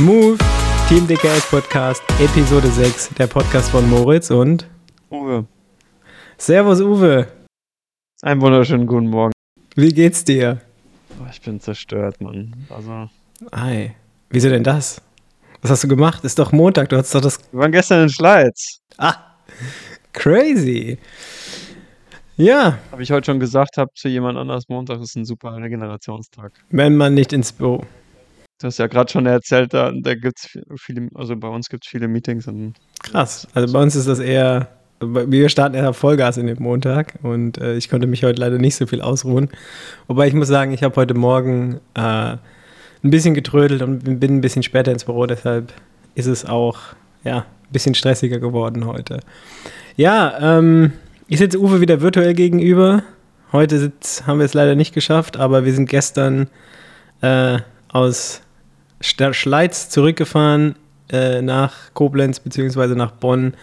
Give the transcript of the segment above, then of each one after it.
Move, Team DKS Podcast, Episode 6, der Podcast von Moritz und Uwe. Servus Uwe. Einen wunderschönen guten Morgen. Wie geht's dir? Oh, ich bin zerstört, Mann. Also, Hi. Wieso denn das? Was hast du gemacht? Ist doch Montag, du hast doch das. wir waren gestern in Schleiz. Ah, crazy. Ja, Habe ich heute schon gesagt, habe zu jemand anders, Montag ist ein super Regenerationstag. wenn man nicht ins Büro. Du hast ja gerade schon erzählt, da, da gibt es viele, also bei uns gibt es viele Meetings und Krass. Also bei uns ist das eher. Wir starten eher Vollgas in den Montag und äh, ich konnte mich heute leider nicht so viel ausruhen. Wobei ich muss sagen, ich habe heute Morgen äh, ein bisschen getrödelt und bin ein bisschen später ins Büro, deshalb ist es auch ja, ein bisschen stressiger geworden heute. Ja, ähm, ich sitze Uwe wieder virtuell gegenüber. Heute sitz, haben wir es leider nicht geschafft, aber wir sind gestern äh, aus Schleiz zurückgefahren äh, nach Koblenz bzw. nach Bonn.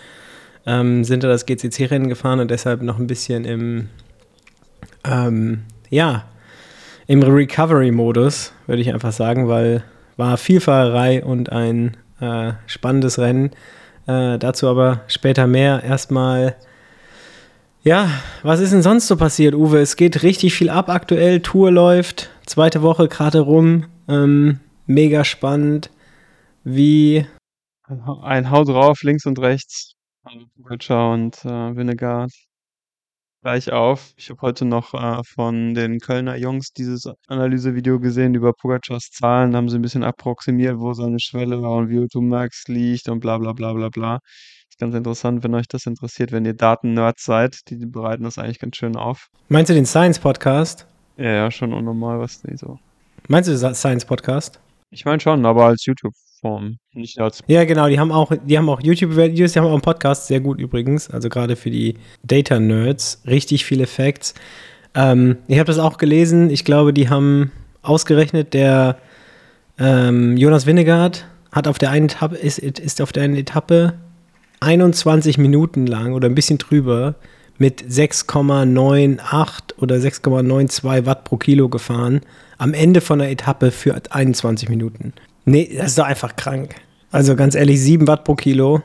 Ähm, sind da das GCC-Rennen gefahren und deshalb noch ein bisschen im, ähm, ja, im Recovery-Modus, würde ich einfach sagen, weil war viel Fahrerei und ein äh, spannendes Rennen. Äh, dazu aber später mehr. Erstmal, ja, was ist denn sonst so passiert, Uwe? Es geht richtig viel ab aktuell. Tour läuft, zweite Woche gerade rum. Ähm, mega spannend. Wie, ein Hau drauf, links und rechts. Pogacar und äh, Winnegard gleich auf. Ich habe heute noch äh, von den Kölner Jungs dieses Analysevideo gesehen über Pogacars Zahlen. Da haben sie ein bisschen approximiert, wo seine Schwelle war und VO2 Max liegt und bla bla bla bla bla. Ist ganz interessant, wenn euch das interessiert, wenn ihr Daten-Nerds seid. Die bereiten das eigentlich ganz schön auf. meinst du den Science-Podcast? Ja, ja, schon unnormal, was die so. Meinst du den Science-Podcast? Ich meine schon, aber als YouTube-Form, nicht als. Ja, genau, die haben auch, die haben auch YouTube-Videos, die haben auch einen Podcast, sehr gut übrigens, also gerade für die Data-Nerds, richtig viele Facts. Ähm, ich habe das auch gelesen, ich glaube, die haben ausgerechnet, der ähm, Jonas Winnegard hat auf der einen Etappe, ist, ist auf der einen Etappe 21 Minuten lang oder ein bisschen drüber mit 6,98 oder 6,92 Watt pro Kilo gefahren. Am Ende von der Etappe für 21 Minuten. Nee, das ist doch einfach krank. Also ganz ehrlich, 7 Watt pro Kilo.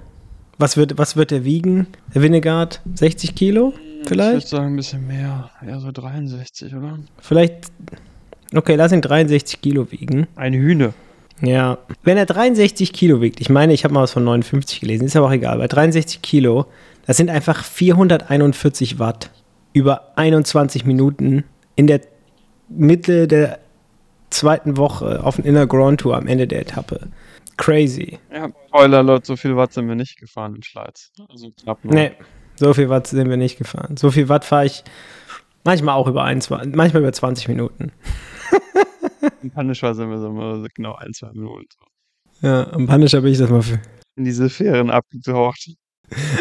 Was wird, was wird der wiegen? Der Winnegard? 60 Kilo? Ich Vielleicht? würde sagen, ein bisschen mehr. Eher so 63, oder? Vielleicht. Okay, lass ihn 63 Kilo wiegen. Eine Hühne. Ja. Wenn er 63 Kilo wiegt, ich meine, ich habe mal was von 59 gelesen, ist aber auch egal. Bei 63 Kilo, das sind einfach 441 Watt über 21 Minuten in der Mitte der zweiten Woche auf dem Inner Grand Tour am Ende der Etappe. Crazy. Ja, Spoiler Alert, so viel Watt sind wir nicht gefahren in Schleiz. Also knapp nur. Nee, so viel Watt sind wir nicht gefahren. So viel Watt fahre ich manchmal auch über 21, manchmal über 20 Minuten. In Punisher sind wir so genau ein, zwei Minuten Ja, am Punisher bin ich das mal für, in diese Fähren abgetaucht.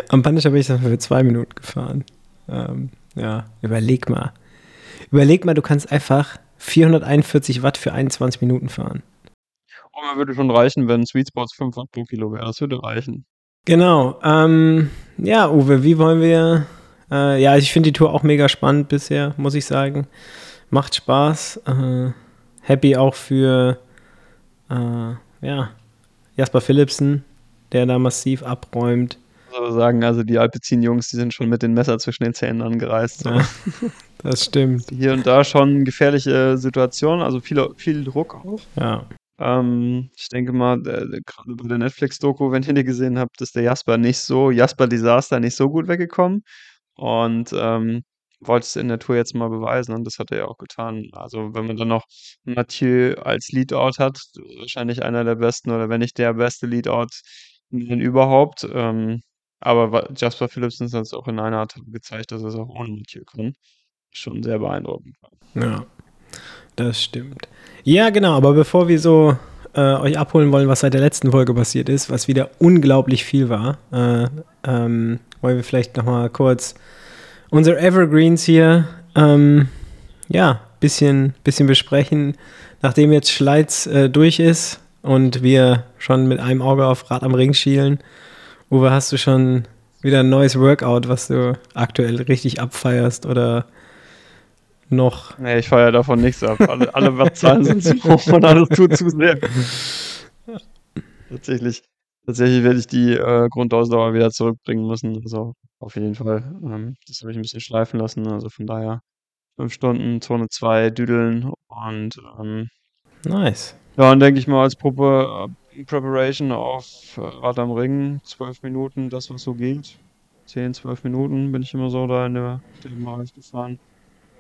Am Punisher bin ich mal für zwei Minuten gefahren. Ähm, ja, überleg mal. Überleg mal, du kannst einfach 441 Watt für 21 Minuten fahren. Oh, mir würde schon reichen, wenn Sweet Spots 5 Watt pro Kilo wäre. Das würde reichen. Genau. Ähm, ja, Uwe, wie wollen wir. Äh, ja, ich finde die Tour auch mega spannend bisher, muss ich sagen. Macht Spaß. Äh, happy auch für äh, ja, Jasper Philipsen, der da massiv abräumt. Aber sagen, also die Alpecin-Jungs, die sind schon mit den Messer zwischen den Zähnen angereist. So. Ja, das stimmt. Hier und da schon gefährliche Situationen, also viel, viel Druck auch. Ja. Ähm, ich denke mal, der, gerade bei der Netflix-Doku, wenn ihr die gesehen habt, ist der Jasper nicht so, Jasper Disaster nicht so gut weggekommen. Und ähm, wollte es in der Tour jetzt mal beweisen und das hat er ja auch getan. Also wenn man dann noch Mathieu als Leadout hat, wahrscheinlich einer der besten oder wenn nicht der beste Leadout überhaupt. Ähm, aber Jasper Philipsen hat es auch in einer Etappe gezeigt, dass er es auch ohne Mathieu kann. Schon sehr beeindruckend. Ja, das stimmt. Ja, genau, aber bevor wir so äh, euch abholen wollen, was seit der letzten Folge passiert ist, was wieder unglaublich viel war, äh, ähm, wollen wir vielleicht nochmal kurz unsere Evergreens hier, ähm, ja, bisschen, bisschen besprechen. Nachdem jetzt Schleiz äh, durch ist und wir schon mit einem Auge auf Rad am Ring schielen, Uwe, hast du schon wieder ein neues Workout, was du aktuell richtig abfeierst oder noch Nee, ich feiere davon nichts ab. Alle, alle Wattzahlen sind zu hoch und alles tut zu sehr. tatsächlich, tatsächlich werde ich die äh, Grundausdauer wieder zurückbringen müssen. Also auf jeden Fall. Ähm, das habe ich ein bisschen schleifen lassen. Also von daher fünf Stunden, Zone 2 düdeln und ähm, Nice. ja, dann denke ich mal als Probe, Preparation auf Rad am Ring, zwölf Minuten, das was so geht. Zehn, zwölf Minuten bin ich immer so da in der, Maris gefahren.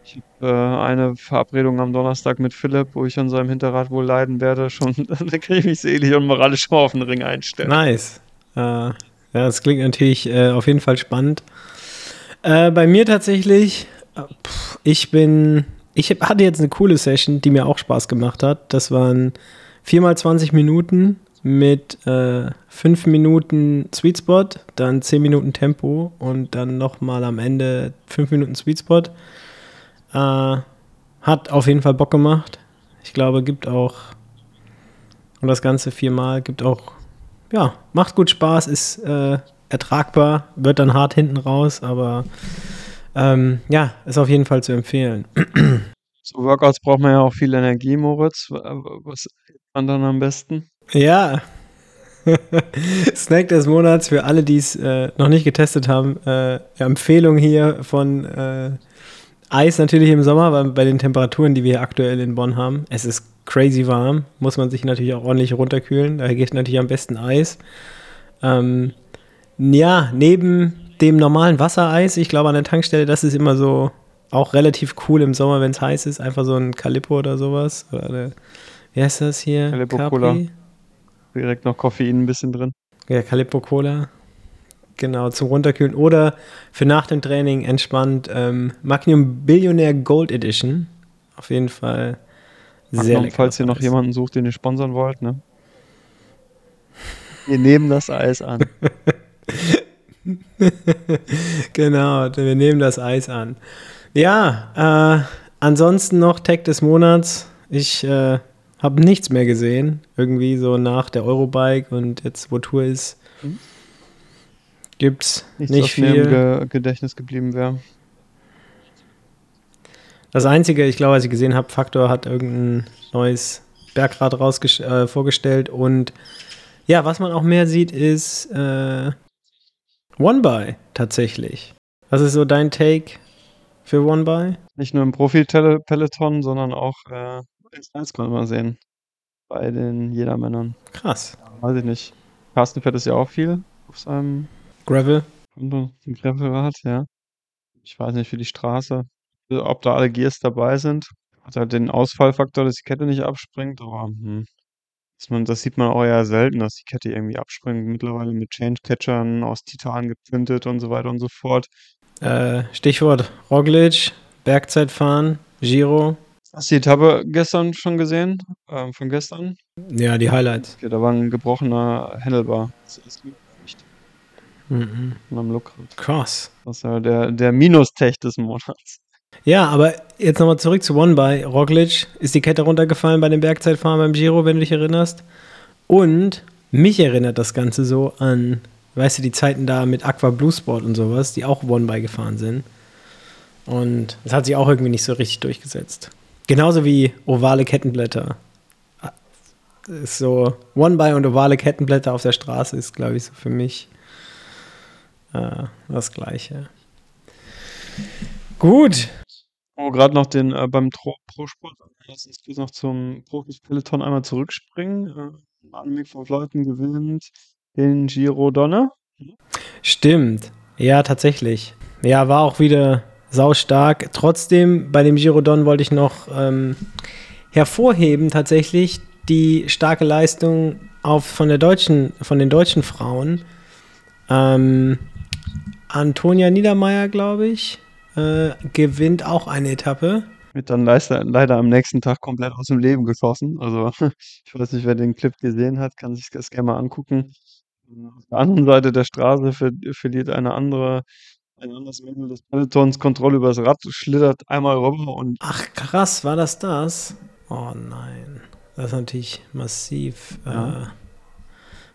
Ich habe äh, eine Verabredung am Donnerstag mit Philipp, wo ich an seinem Hinterrad wohl leiden werde. Schon, da kann ich mich selig und moralisch mal auf den Ring einstellen. Nice. Äh, ja, das klingt natürlich äh, auf jeden Fall spannend. Äh, bei mir tatsächlich, äh, pff, ich bin, ich hab- hatte jetzt eine coole Session, die mir auch Spaß gemacht hat. Das waren viermal 20 Minuten mit äh, 5 Minuten Sweet Spot, dann 10 Minuten Tempo und dann nochmal am Ende 5 Minuten Sweet Spot. Äh, hat auf jeden Fall Bock gemacht. Ich glaube, gibt auch, und das Ganze viermal, gibt auch ja, macht gut Spaß, ist äh, ertragbar, wird dann hart hinten raus, aber ähm, ja, ist auf jeden Fall zu empfehlen. So Workouts braucht man ja auch viel Energie, Moritz. Was man dann am besten? Ja. Snack des Monats für alle, die es äh, noch nicht getestet haben. Äh, Empfehlung hier von äh, Eis natürlich im Sommer, weil bei den Temperaturen, die wir aktuell in Bonn haben. Es ist crazy warm, muss man sich natürlich auch ordentlich runterkühlen. Daher geht natürlich am besten Eis. Ähm, ja, neben dem normalen Wassereis, ich glaube an der Tankstelle, das ist immer so auch relativ cool im Sommer, wenn es heiß ist. Einfach so ein Calippo oder sowas. Oder eine, wie heißt das hier? Calippo Capri? Cola. Direkt noch Koffein ein bisschen drin. Ja, Calippo Cola. Genau, zum Runterkühlen. Oder für nach dem Training entspannt ähm, Magnum Billionaire Gold Edition. Auf jeden Fall sehr Magnum, lecker. falls ihr noch jemanden sucht, den ihr sponsern wollt, ne? Wir nehmen das Eis an. genau, wir nehmen das Eis an. Ja, äh, ansonsten noch Tag des Monats. Ich äh, habe nichts mehr gesehen. Irgendwie so nach der Eurobike und jetzt, wo Tour ist, Hm. gibt's Nichts, nicht was mir viel. im Ge Gedächtnis geblieben wäre. Das Einzige, ich glaube, was ich gesehen habe, Faktor hat irgendein neues Bergrad äh, vorgestellt und ja, was man auch mehr sieht, ist äh, One By tatsächlich. Was ist so dein Take für One By? Nicht nur im Profi-Peloton, sondern auch äh, in Science kann man sehen. Bei den Jedermännern. Krass. Weiß ich nicht. Carsten fährt es ja auch viel auf seinem Gravel. Gravelrad, ja. Ich weiß nicht, für die Straße, ob da alle Gears dabei sind. Hat halt den Ausfallfaktor, dass die Kette nicht abspringt, aber hm, das sieht man auch eher selten, dass die Kette irgendwie abspringt. Mittlerweile mit Change-Catchern aus Titan geprintet und so weiter und so fort. Äh, Stichwort Roglic, Bergzeitfahren, Giro. Hast du die Etappe gestern schon gesehen? Ähm, von gestern? Ja, die Highlights. Okay, da war ein gebrochener Handlebar. Das ist nicht Mhm. von einem Look. Krass. Das ist ja der, der Minus-Tech des Monats. Ja, aber jetzt nochmal zurück zu One by Roglic. Ist die Kette runtergefallen bei dem Bergzeitfahren beim Giro, wenn du dich erinnerst. Und mich erinnert das Ganze so an, weißt du, die Zeiten da mit Aqua Blue Sport und sowas, die auch One by gefahren sind. Und das hat sich auch irgendwie nicht so richtig durchgesetzt. Genauso wie ovale Kettenblätter. Ist so One by und ovale Kettenblätter auf der Straße ist, glaube ich, so für mich äh, das Gleiche. Gut, Oh, gerade noch den äh, beim Pro-Sport. Lass uns noch zum Profis-Peloton einmal zurückspringen. Äh, Annemiek von Vleuten gewinnt den Giro Donner. Stimmt. Ja, tatsächlich. Ja, war auch wieder saustark. Trotzdem, bei dem Girodon wollte ich noch ähm, hervorheben, tatsächlich die starke Leistung auf, von, der deutschen, von den deutschen Frauen. Ähm, Antonia Niedermeyer, glaube ich, äh, gewinnt auch eine Etappe. Wird dann leider, leider am nächsten Tag komplett aus dem Leben geschossen. Also, ich weiß nicht, wer den Clip gesehen hat, kann sich das gerne mal angucken. Auf der anderen Seite der Straße ver verliert eine andere, ein anderes Mitglied des Pelotons Kontrolle über das Rad, schlittert einmal rüber und Ach, krass, war das das? Oh nein. Das ist natürlich massiv, Ja. äh,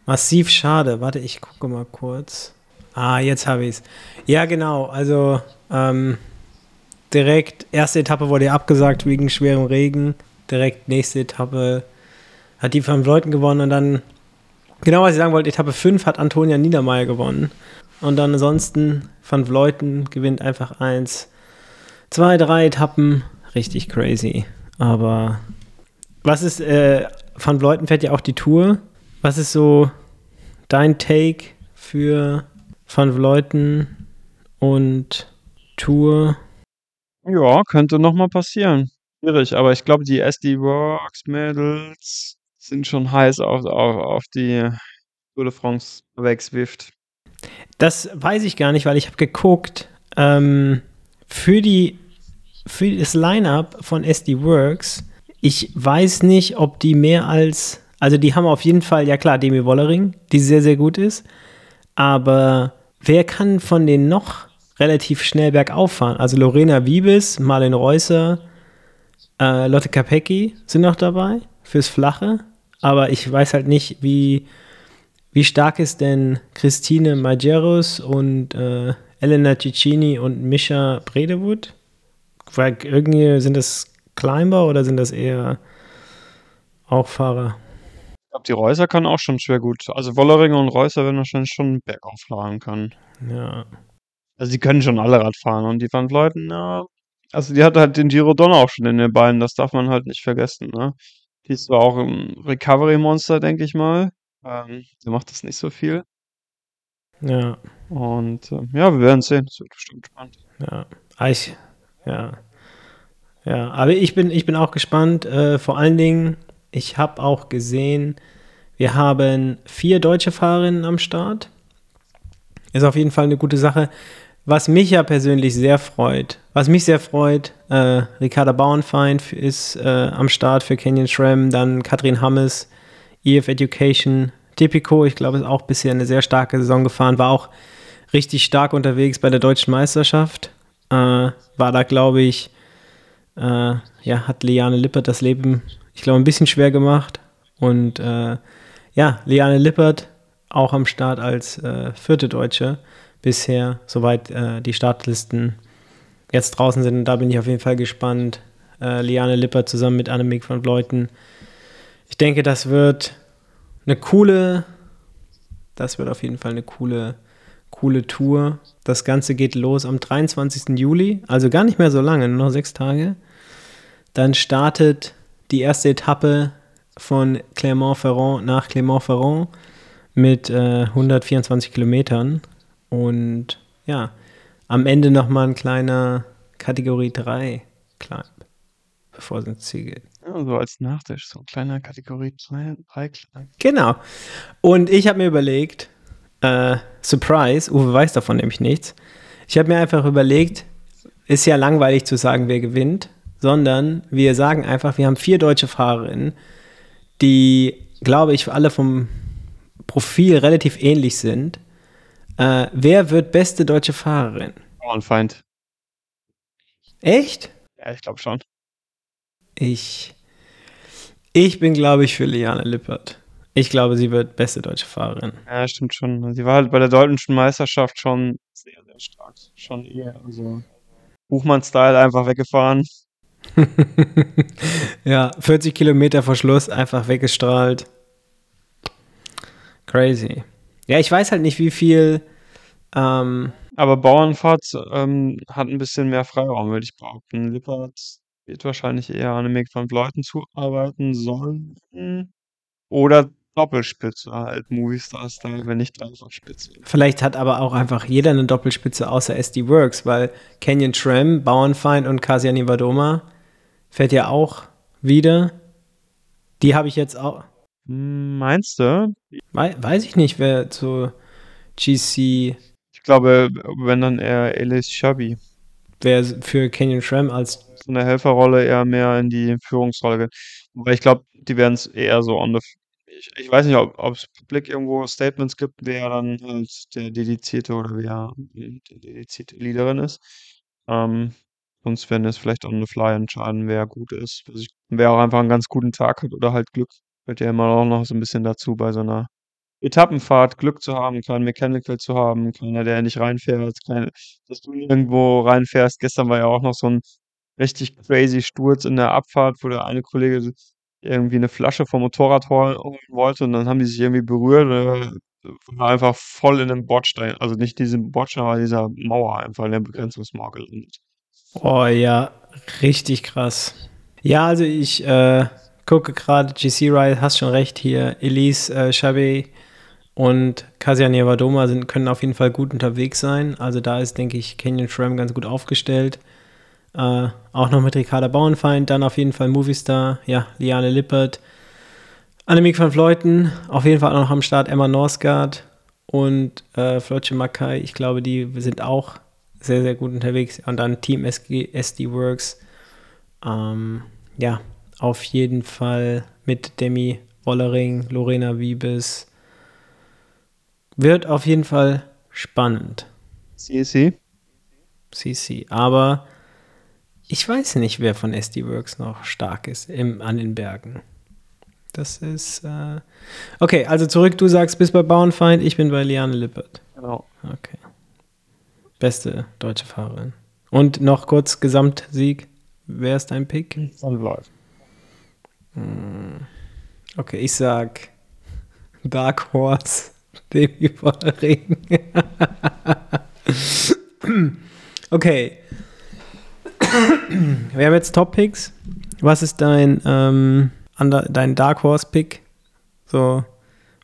massiv schade. Warte, ich gucke mal kurz. Ah, jetzt habe ich es. Ja, genau. Also, ähm, direkt, erste Etappe wurde ja abgesagt wegen schwerem Regen. Direkt nächste Etappe hat die von Leuten gewonnen und dann Genau, was ich sagen wollte, Etappe 5 hat Antonia Niedermeyer gewonnen. Und dann ansonsten Van Vleuten gewinnt einfach eins, zwei, drei Etappen. Richtig crazy. Aber was ist, äh, Van Vleuten fährt ja auch die Tour. Was ist so dein Take für Van Vleuten und Tour? Ja, könnte nochmal passieren. Schwierig, aber ich glaube, die SD Works Mädels sind schon heiß auf, auf, auf die Tour de France avec Swift. Das weiß ich gar nicht, weil ich habe geguckt, ähm, für, die, für das Line-Up von SD Works, ich weiß nicht, ob die mehr als, also die haben auf jeden Fall, ja klar, Demi Wollering, die sehr, sehr gut ist, aber wer kann von denen noch relativ schnell bergauf fahren? Also Lorena Wiebes, Marlene Reusser, äh, Lotte Kapecki sind noch dabei fürs Flache, aber ich weiß halt nicht, wie wie stark ist denn Christine Majeros und äh, Elena Ciccini und Mischa Bredewood? Weil irgendwie sind das Climber oder sind das eher auch Fahrer? Ich glaube, die Reusser kann auch schon schwer gut. Also Wolleringer und Reusser werden wahrscheinlich schon bergauf fahren können. Ja. Also die können schon alle Rad fahren und die Van Vleuten, ja. Also die hat halt den Giro Donner auch schon in den Beinen, das darf man halt nicht vergessen, ne? Die ist zwar auch ein Recovery-Monster, denke ich mal. Ähm, der macht das nicht so viel. Ja. Und äh, ja, wir werden sehen. Das wird bestimmt spannend. Ja. Ah, ich, ja. Ja, aber ich bin, ich bin auch gespannt. Äh, vor allen Dingen, ich habe auch gesehen, wir haben vier deutsche Fahrerinnen am Start. Ist auf jeden Fall eine gute Sache. Was mich ja persönlich sehr freut, was mich sehr freut, äh, Ricarda Bauernfeind ist äh, am Start für Canyon Shram, dann Katrin Hammes, EF Education, Tipico, ich glaube, ist auch bisher eine sehr starke Saison gefahren, war auch richtig stark unterwegs bei der deutschen Meisterschaft. Äh, war da, glaube ich, äh, ja, hat Liane Lippert das Leben, ich glaube, ein bisschen schwer gemacht. Und äh, ja, Liane Lippert auch am Start als äh, vierte Deutsche bisher, soweit äh, die Startlisten jetzt draußen sind. Und da bin ich auf jeden Fall gespannt. Äh, Liane Lippert zusammen mit Annemiek van Vleuten ich denke, das wird eine coole, das wird auf jeden Fall eine coole, coole Tour. Das Ganze geht los am 23. Juli, also gar nicht mehr so lange, nur noch sechs Tage. Dann startet die erste Etappe von Clermont-Ferrand nach Clermont-Ferrand mit äh, 124 Kilometern. Und ja, am Ende nochmal ein kleiner Kategorie 3 Climb, bevor es ins Ziel geht. Ja, so als Nachtisch, so ein kleiner Kategorie 3 Climb. Genau. Und ich habe mir überlegt, äh, Surprise, Uwe weiß davon nämlich nichts. Ich habe mir einfach überlegt, ist ja langweilig zu sagen, wer gewinnt, sondern wir sagen einfach, wir haben vier deutsche Fahrerinnen, die, glaube ich, alle vom Profil relativ ähnlich sind. Äh, wer wird beste deutsche Fahrerin? Bauernfeind. Echt? Ja, ich glaube schon. Ich, ich bin, glaube ich, für Liane Lippert. Ich glaube, sie wird beste deutsche Fahrerin. Ja, stimmt schon. Sie war halt bei der deutschen Meisterschaft schon sehr, sehr stark. Schon eher, also Buchmann-Style einfach weggefahren. ja, 40 Kilometer vor Schluss einfach weggestrahlt. Crazy. Ja, ich weiß halt nicht, wie viel. Ähm, Aber Bauernfahrt ähm, hat ein bisschen mehr Freiraum, würde ich behaupten. Lippert wird wahrscheinlich eher Annemiek van Vleuten zuarbeiten sollen. Oder Doppelspitze halt, Movistar-Style, wenn nicht Dreifachspitze. Vielleicht hat aber auch einfach jeder eine Doppelspitze außer SD Works, weil Canyon Tram, Bauernfeind und Kasiani Vadoma fährt ja auch wieder. Die habe ich jetzt auch. Meinst du? Weiß ich nicht, wer zu GC. Ich glaube, wenn dann eher Elis Shabi. Wer für Canyon Tram als so eine Helferrolle eher mehr in die Führungsrolle geht. Weil ich glaube, die werden es eher so on the. Ich, ich weiß nicht, ob es publik irgendwo Statements gibt, wer dann halt der dedizierte oder wer die dedizierte Leaderin ist. Ähm, sonst werden es vielleicht on the fly entscheiden, wer gut ist. Also ich, wer auch einfach einen ganz guten Tag hat oder halt Glück. Gehört ja immer auch noch so ein bisschen dazu bei so einer Etappenfahrt, Glück zu haben, kein Mechanical zu haben, keiner, der nicht reinfährt, keine, dass du nirgendwo reinfährst. Gestern war ja auch noch so ein richtig crazy Sturz in der Abfahrt, wo der eine Kollege irgendwie eine Flasche vom Motorrad holen wollte und dann haben die sich irgendwie berührt. Äh, war einfach voll in einem Bordstein, also nicht diesem Bordstein, aber dieser Mauer einfach in der Begrenzungsmauer gelandet. Oh ja, richtig krass. Ja, also ich äh, gucke gerade GC Ride, hast schon recht hier. Elise äh, Chabet und Kasia Nevadoma sind, können auf jeden Fall gut unterwegs sein. Also da ist, denke ich, Canyon Shram ganz gut aufgestellt. Äh, auch noch mit Ricarda Bauernfeind, dann auf jeden Fall Movistar, ja, Liane Lippert, Annemiek van Vleuten, auf jeden Fall auch noch am Start Emma Norsgaard und äh, Flotche Makai. Ich glaube, die sind auch sehr, sehr gut unterwegs. Und dann Team SG, SD Works. Ähm, ja, auf jeden Fall mit Demi Wollering, Lorena Wiebes. Wird auf jeden Fall spannend. CC. CC. Aber ich weiß nicht, wer von SD Works noch stark ist im, an den Bergen. Das ist. Äh okay, also zurück, du sagst, bist bei Bauernfeind, ich bin bei Liane Lippert. Genau. Okay. Beste deutsche Fahrerin. Und noch kurz Gesamtsieg. Wer ist dein Pick? Von läuft. Hm. Okay, ich sag Dark Horse, Demi Regen. okay. Wir haben jetzt Top Picks. Was ist dein, ähm, under, dein Dark Horse Pick? So,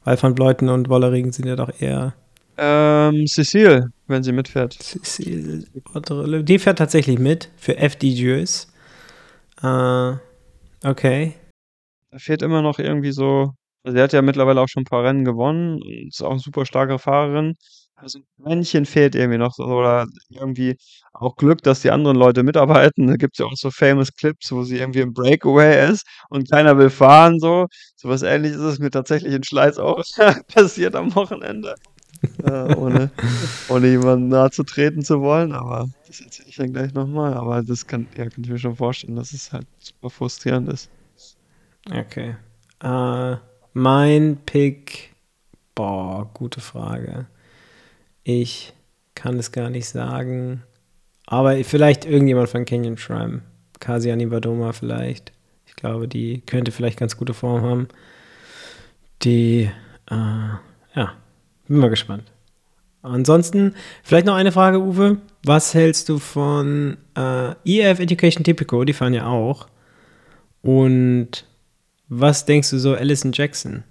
weil Van Bleuten und Wollering sind ja doch eher. Ähm, Cecile, wenn sie mitfährt. Cecile, die fährt tatsächlich mit für FDJs. Äh, okay. Da fehlt immer noch irgendwie so. Also sie hat ja mittlerweile auch schon ein paar Rennen gewonnen und ist auch eine super starke Fahrerin. Also ein Männchen fehlt irgendwie noch so, oder irgendwie auch Glück, dass die anderen Leute mitarbeiten. Da gibt es ja auch so famous Clips, wo sie irgendwie im Breakaway ist und keiner will fahren, so. So was ähnliches ist mir tatsächlich in Schleiz auch passiert am Wochenende. äh, ohne, ohne jemanden nahe zu treten zu wollen, aber das erzähle ich dann gleich nochmal. Aber das kann, ja, kann ich mir schon vorstellen, dass es halt super frustrierend ist. Okay. Äh, mein Pick, boah, gute Frage. Ich kann es gar nicht sagen. Aber vielleicht irgendjemand von Canyon Shrine. Kasiani Badoma vielleicht. Ich glaube, die könnte vielleicht ganz gute Form haben. Die, äh, ja, bin mal gespannt. Ansonsten, vielleicht noch eine Frage, Uwe. Was hältst du von äh, EF Education Typico? Die fahren ja auch. Und was denkst du so, Alison Jackson,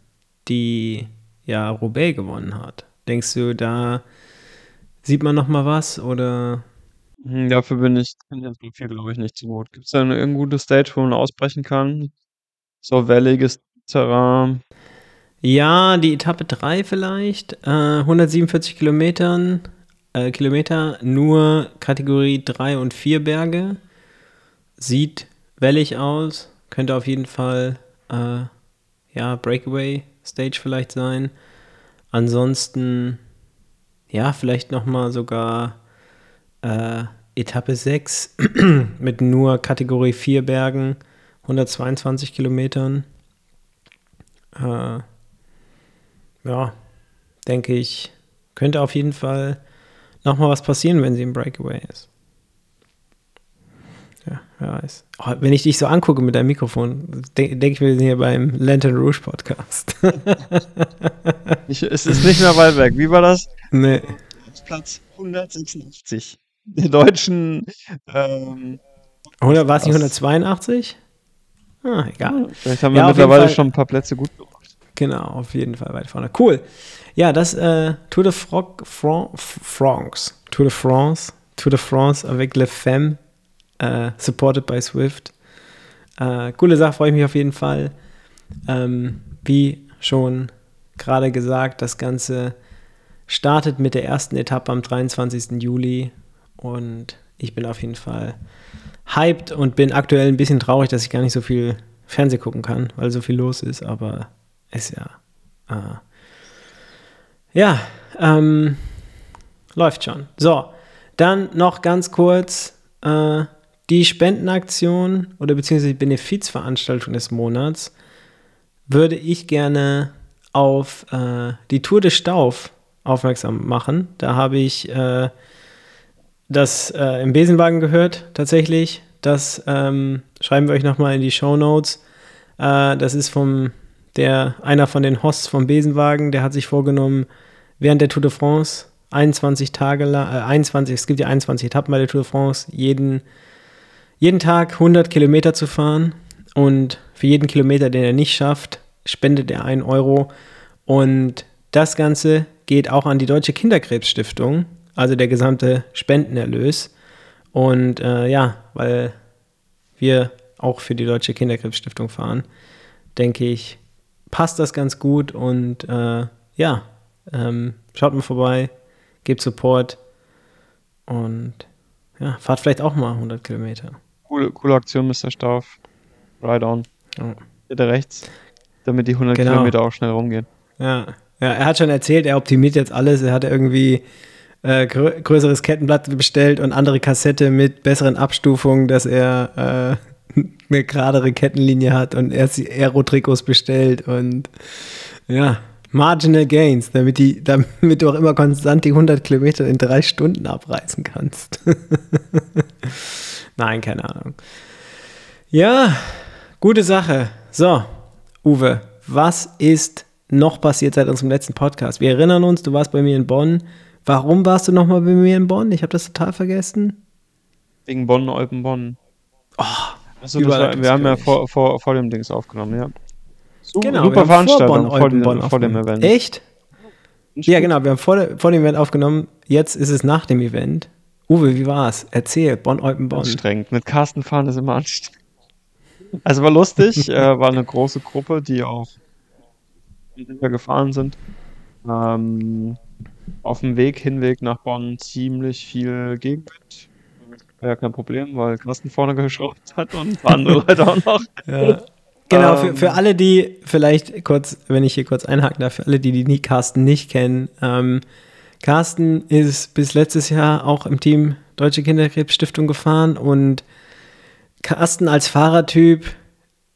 die ja Roubaix gewonnen hat? Denkst du, da Sieht man noch mal was oder? Hm, dafür bin ich Canyon viel, glaube ich, nicht zu gut. Gibt es da eine irgendeine gute Stage, wo man ausbrechen kann? So welliges Terrain? Ja, die Etappe 3 vielleicht. Äh, 147 Kilometern, äh, Kilometer, nur Kategorie 3 und 4 Berge. Sieht wellig aus. Könnte auf jeden Fall äh, ja, Breakaway Stage vielleicht sein. Ansonsten ja, vielleicht nochmal sogar äh, Etappe 6 mit nur Kategorie 4 Bergen, 122 Kilometern. Äh, ja, denke ich, könnte auf jeden Fall nochmal was passieren, wenn sie im Breakaway ist. Wer weiß. Oh, wenn ich dich so angucke mit deinem Mikrofon, denke denk ich, wir sind hier beim Lantern Rouge Podcast. ich, es ist nicht mehr weit weg. Wie war das? Nee. Platz 186 der deutschen. Ähm, Oder war es nicht 182? Ah, egal. Vielleicht haben wir ja, mittlerweile schon ein paar Plätze gut gemacht. Genau, auf jeden Fall weit vorne. Cool. Ja, das äh, Tour de Frog, Fran France. Tour de France. Tour de France avec le Femme äh, supported by Swift. Äh, coole Sache, freue ich mich auf jeden Fall. Ähm, wie schon gerade gesagt, das Ganze startet mit der ersten Etappe am 23. Juli und ich bin auf jeden Fall hyped und bin aktuell ein bisschen traurig, dass ich gar nicht so viel Fernseh gucken kann, weil so viel los ist, aber ist ja. Äh, ja, ähm, läuft schon. So, dann noch ganz kurz äh, die Spendenaktion oder beziehungsweise die Benefizveranstaltung des Monats würde ich gerne auf äh, die Tour de Stauf aufmerksam machen. Da habe ich äh, das äh, im Besenwagen gehört, tatsächlich. Das ähm, schreiben wir euch nochmal in die Show Notes. Äh, das ist vom der einer von den Hosts vom Besenwagen, der hat sich vorgenommen, während der Tour de France 21 Tage lang, äh, 21, es gibt ja 21 Etappen bei der Tour de France, jeden, jeden Tag 100 Kilometer zu fahren und für jeden Kilometer, den er nicht schafft, spendet er einen Euro und das Ganze geht auch an die Deutsche Kinderkrebsstiftung, also der gesamte Spendenerlös. Und äh, ja, weil wir auch für die Deutsche Kinderkrebsstiftung fahren, denke ich, passt das ganz gut und äh, ja, ähm, schaut mal vorbei, gebt Support und ja, fahrt vielleicht auch mal 100 Kilometer. Coole, coole Aktion, Mr. Stauf. Ride on. Ja. Bitte rechts, damit die 100 genau. Kilometer auch schnell rumgehen. Ja. ja, er hat schon erzählt, er optimiert jetzt alles. Er hat irgendwie äh, grö größeres Kettenblatt bestellt und andere Kassette mit besseren Abstufungen, dass er äh, eine geradere Kettenlinie hat und er Aero-Trikots bestellt und ja, Marginal Gains, damit, die, damit du auch immer konstant die 100 Kilometer in drei Stunden abreißen kannst. Nein, keine Ahnung. Ja, gute Sache. So, Uwe, was ist noch passiert seit unserem letzten Podcast? Wir erinnern uns, du warst bei mir in Bonn. Warum warst du nochmal bei mir in Bonn? Ich habe das total vergessen. Wegen Bonn, Olpen, Oh, also war, wir haben ja vor, vor, vor dem Dings aufgenommen, ja. Super, genau, super Veranstaltung vor, Bonn, vor, vor, dem Event. Echt? Ja, genau, wir haben vor, vor dem Event aufgenommen. Jetzt ist es nach dem Event. Uwe, wie war's? Erzähl, Bonn, Eupen, Bonn. Anstrengend. Mit Carsten fahren ist immer anstrengend. Also war lustig, äh, war eine große Gruppe, die auch gefahren sind. Ähm, auf dem Weg, Hinweg nach Bonn ziemlich viel Gegenwind. War ja kein Problem, weil Carsten vorne geschraubt hat und andere Leute auch noch. Ja. Genau, für, für ähm. alle, die vielleicht kurz, wenn ich hier kurz einhaken darf, für alle, die die Carsten nicht kennen, ähm, Carsten ist bis letztes Jahr auch im Team Deutsche Kinderkrebsstiftung gefahren und Carsten als Fahrertyp,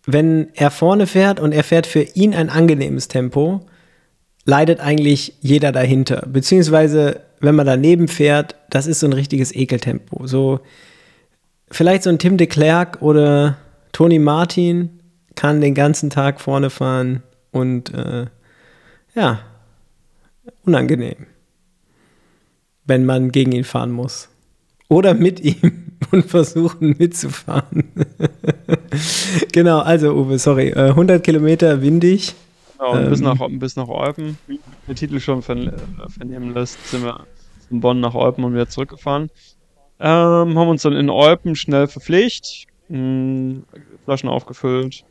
wenn er vorne fährt und er fährt für ihn ein angenehmes Tempo, leidet eigentlich jeder dahinter. Beziehungsweise, wenn man daneben fährt, das ist so ein richtiges Ekeltempo. So, vielleicht so ein Tim de Klerk oder Toni Martin, kann den ganzen Tag vorne fahren und äh, ja, unangenehm, wenn man gegen ihn fahren muss. Oder mit ihm und versuchen mitzufahren. genau, also Uwe, sorry, 100 äh, Kilometer windig. Genau, ähm, bis, nach, bis nach Eupen, wie der Titel schon äh, vernehmen lässt, sind wir von Bonn nach Eupen und wieder zurückgefahren. Ähm, haben uns dann in Eupen schnell verpflegt, mh, hm, Flaschen aufgefüllt,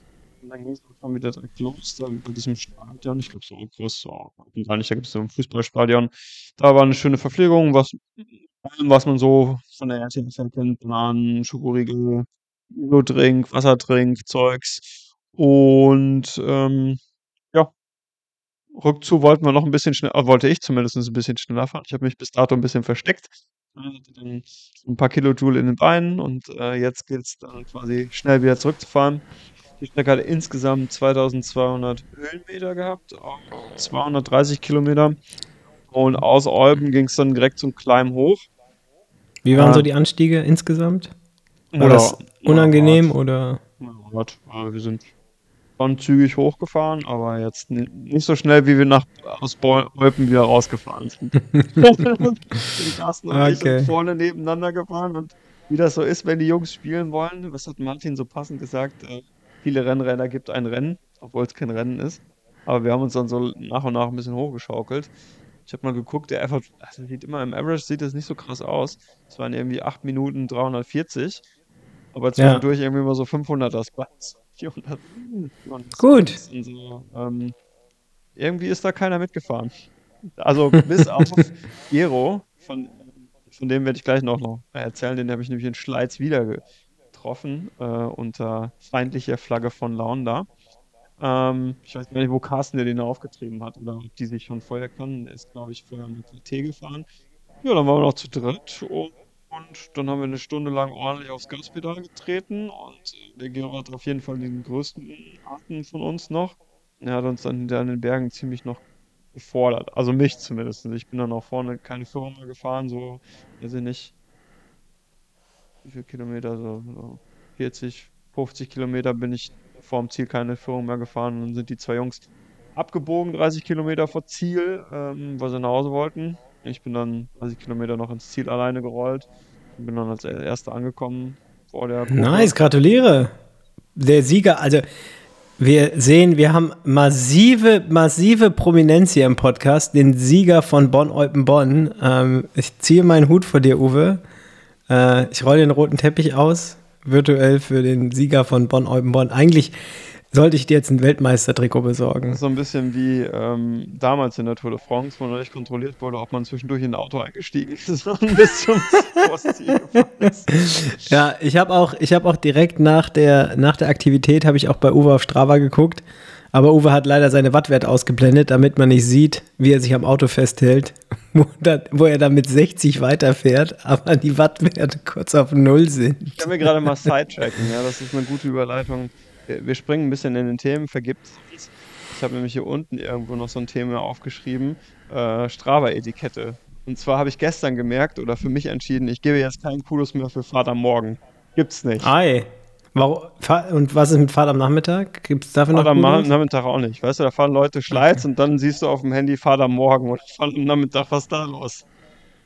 dann ging es schon wieder direkt los, da bei diesem Stadion. Ich glaube, so groß, gar nicht, da gibt es so ein Fußballstadion. Da war eine schöne Verpflegung, was, was man so von der RTF kennt: Bananen, Schokoriegel, Drink, Wassertrink, Zeugs. Und ähm, ja, rückzu wollten wir noch ein bisschen schneller, äh, wollte ich zumindest ein bisschen schneller fahren. Ich habe mich bis dato ein bisschen versteckt. Dann ein paar Kilojoule in den Beinen und äh, jetzt geht es dann quasi schnell wieder zurückzufahren. Die Strecke hat insgesamt 2200 Höhenmeter gehabt, 230 Kilometer. Und aus Olben ging es dann direkt zum Climb hoch. Wie waren ja. so die Anstiege insgesamt? War oder, das unangenehm oder? oder? Wir sind schon zügig hochgefahren, aber jetzt nicht so schnell, wie wir nach aus Olpen wieder rausgefahren sind. die Carsten und okay. ich sind vorne nebeneinander gefahren und wie das so ist, wenn die Jungs spielen wollen, was hat Martin so passend gesagt? Äh, viele Rennräder gibt ein Rennen, obwohl es kein Rennen ist. Aber wir haben uns dann so nach und nach ein bisschen hochgeschaukelt. Ich habe mal geguckt, der Effort, also sieht immer im Average sieht das nicht so krass aus. Es waren irgendwie 8 Minuten 340, aber zwischendurch ja. irgendwie immer so 500er Spots. 400. Gut. So, ähm, irgendwie ist da keiner mitgefahren. Also bis auf Gero, von, von dem werde ich gleich noch, noch erzählen, den habe ich nämlich in Schleiz wieder getroffen, äh, unter feindlicher Flagge von Launda. Ähm, ich weiß gar nicht, wo Carsten der den aufgetrieben hat oder ob die sich schon vorher kannten. Der ist, glaube ich, vorher mit T gefahren. Ja, dann waren wir noch zu dritt und, und dann haben wir eine Stunde lang ordentlich aufs Gaspedal getreten und äh, der Gero hat auf jeden Fall den größten Atem von uns noch. Er hat uns dann hinter den Bergen ziemlich noch gefordert. Also mich zumindest. Ich bin dann auch vorne keine Firma gefahren, so, weiß ich nicht, wie viele Kilometer, so, so 40, 50 Kilometer bin ich vorm Ziel keine Führung mehr gefahren. Und dann sind die zwei Jungs abgebogen, 30 Kilometer vor Ziel, ähm, weil sie nach Hause wollten. Ich bin dann 30 Kilometer noch ins Ziel alleine gerollt bin dann als Erster angekommen vor der Gruppe. Nice, gratuliere. Der Sieger, also wir sehen, wir haben massive, massive Prominenz hier im Podcast, den Sieger von Bonn-Eupen-Bonn. Ähm, ich ziehe meinen Hut vor dir, Uwe. Äh, ich rolle den roten Teppich aus, virtuell für den Sieger von Bonn-Eupen-Bonn. Eigentlich sollte ich dir jetzt ein Weltmeistertrikot besorgen. So ein bisschen wie ähm, damals in der Tour de France, wo noch nicht kontrolliert wurde, ob man zwischendurch in ein Auto eingestiegen ist und bis zum Ziel ist. Ja, ich habe auch, hab auch direkt nach der, nach der Aktivität, habe ich auch bei Uwe auf Strava geguckt. Aber Uwe hat leider seine Wattwerte ausgeblendet, damit man nicht sieht, wie er sich am Auto festhält, wo, da, wo er dann mit 60 weiterfährt, aber die Wattwerte kurz auf Null sind. Ich kann mir gerade mal sidetracken, ja, das ist eine gute Überleitung wir springen ein bisschen in den Themen, vergibt Ich habe nämlich hier unten irgendwo noch so ein Thema aufgeschrieben, äh, Strava-Etikette. Und zwar habe ich gestern gemerkt oder für mich entschieden, ich gebe jetzt keinen Kudos mehr für am Morgen. Gibt's nicht. Ei. Warum, und was ist mit Fahrt am Nachmittag? Gibt es dafür Fahrt noch Fahrt am Nachmittag auch nicht. Weißt du, da fahren Leute Schleiz okay. und dann siehst du auf dem Handy Fahrt am Morgen und Fahrt am Nachmittag, was da los?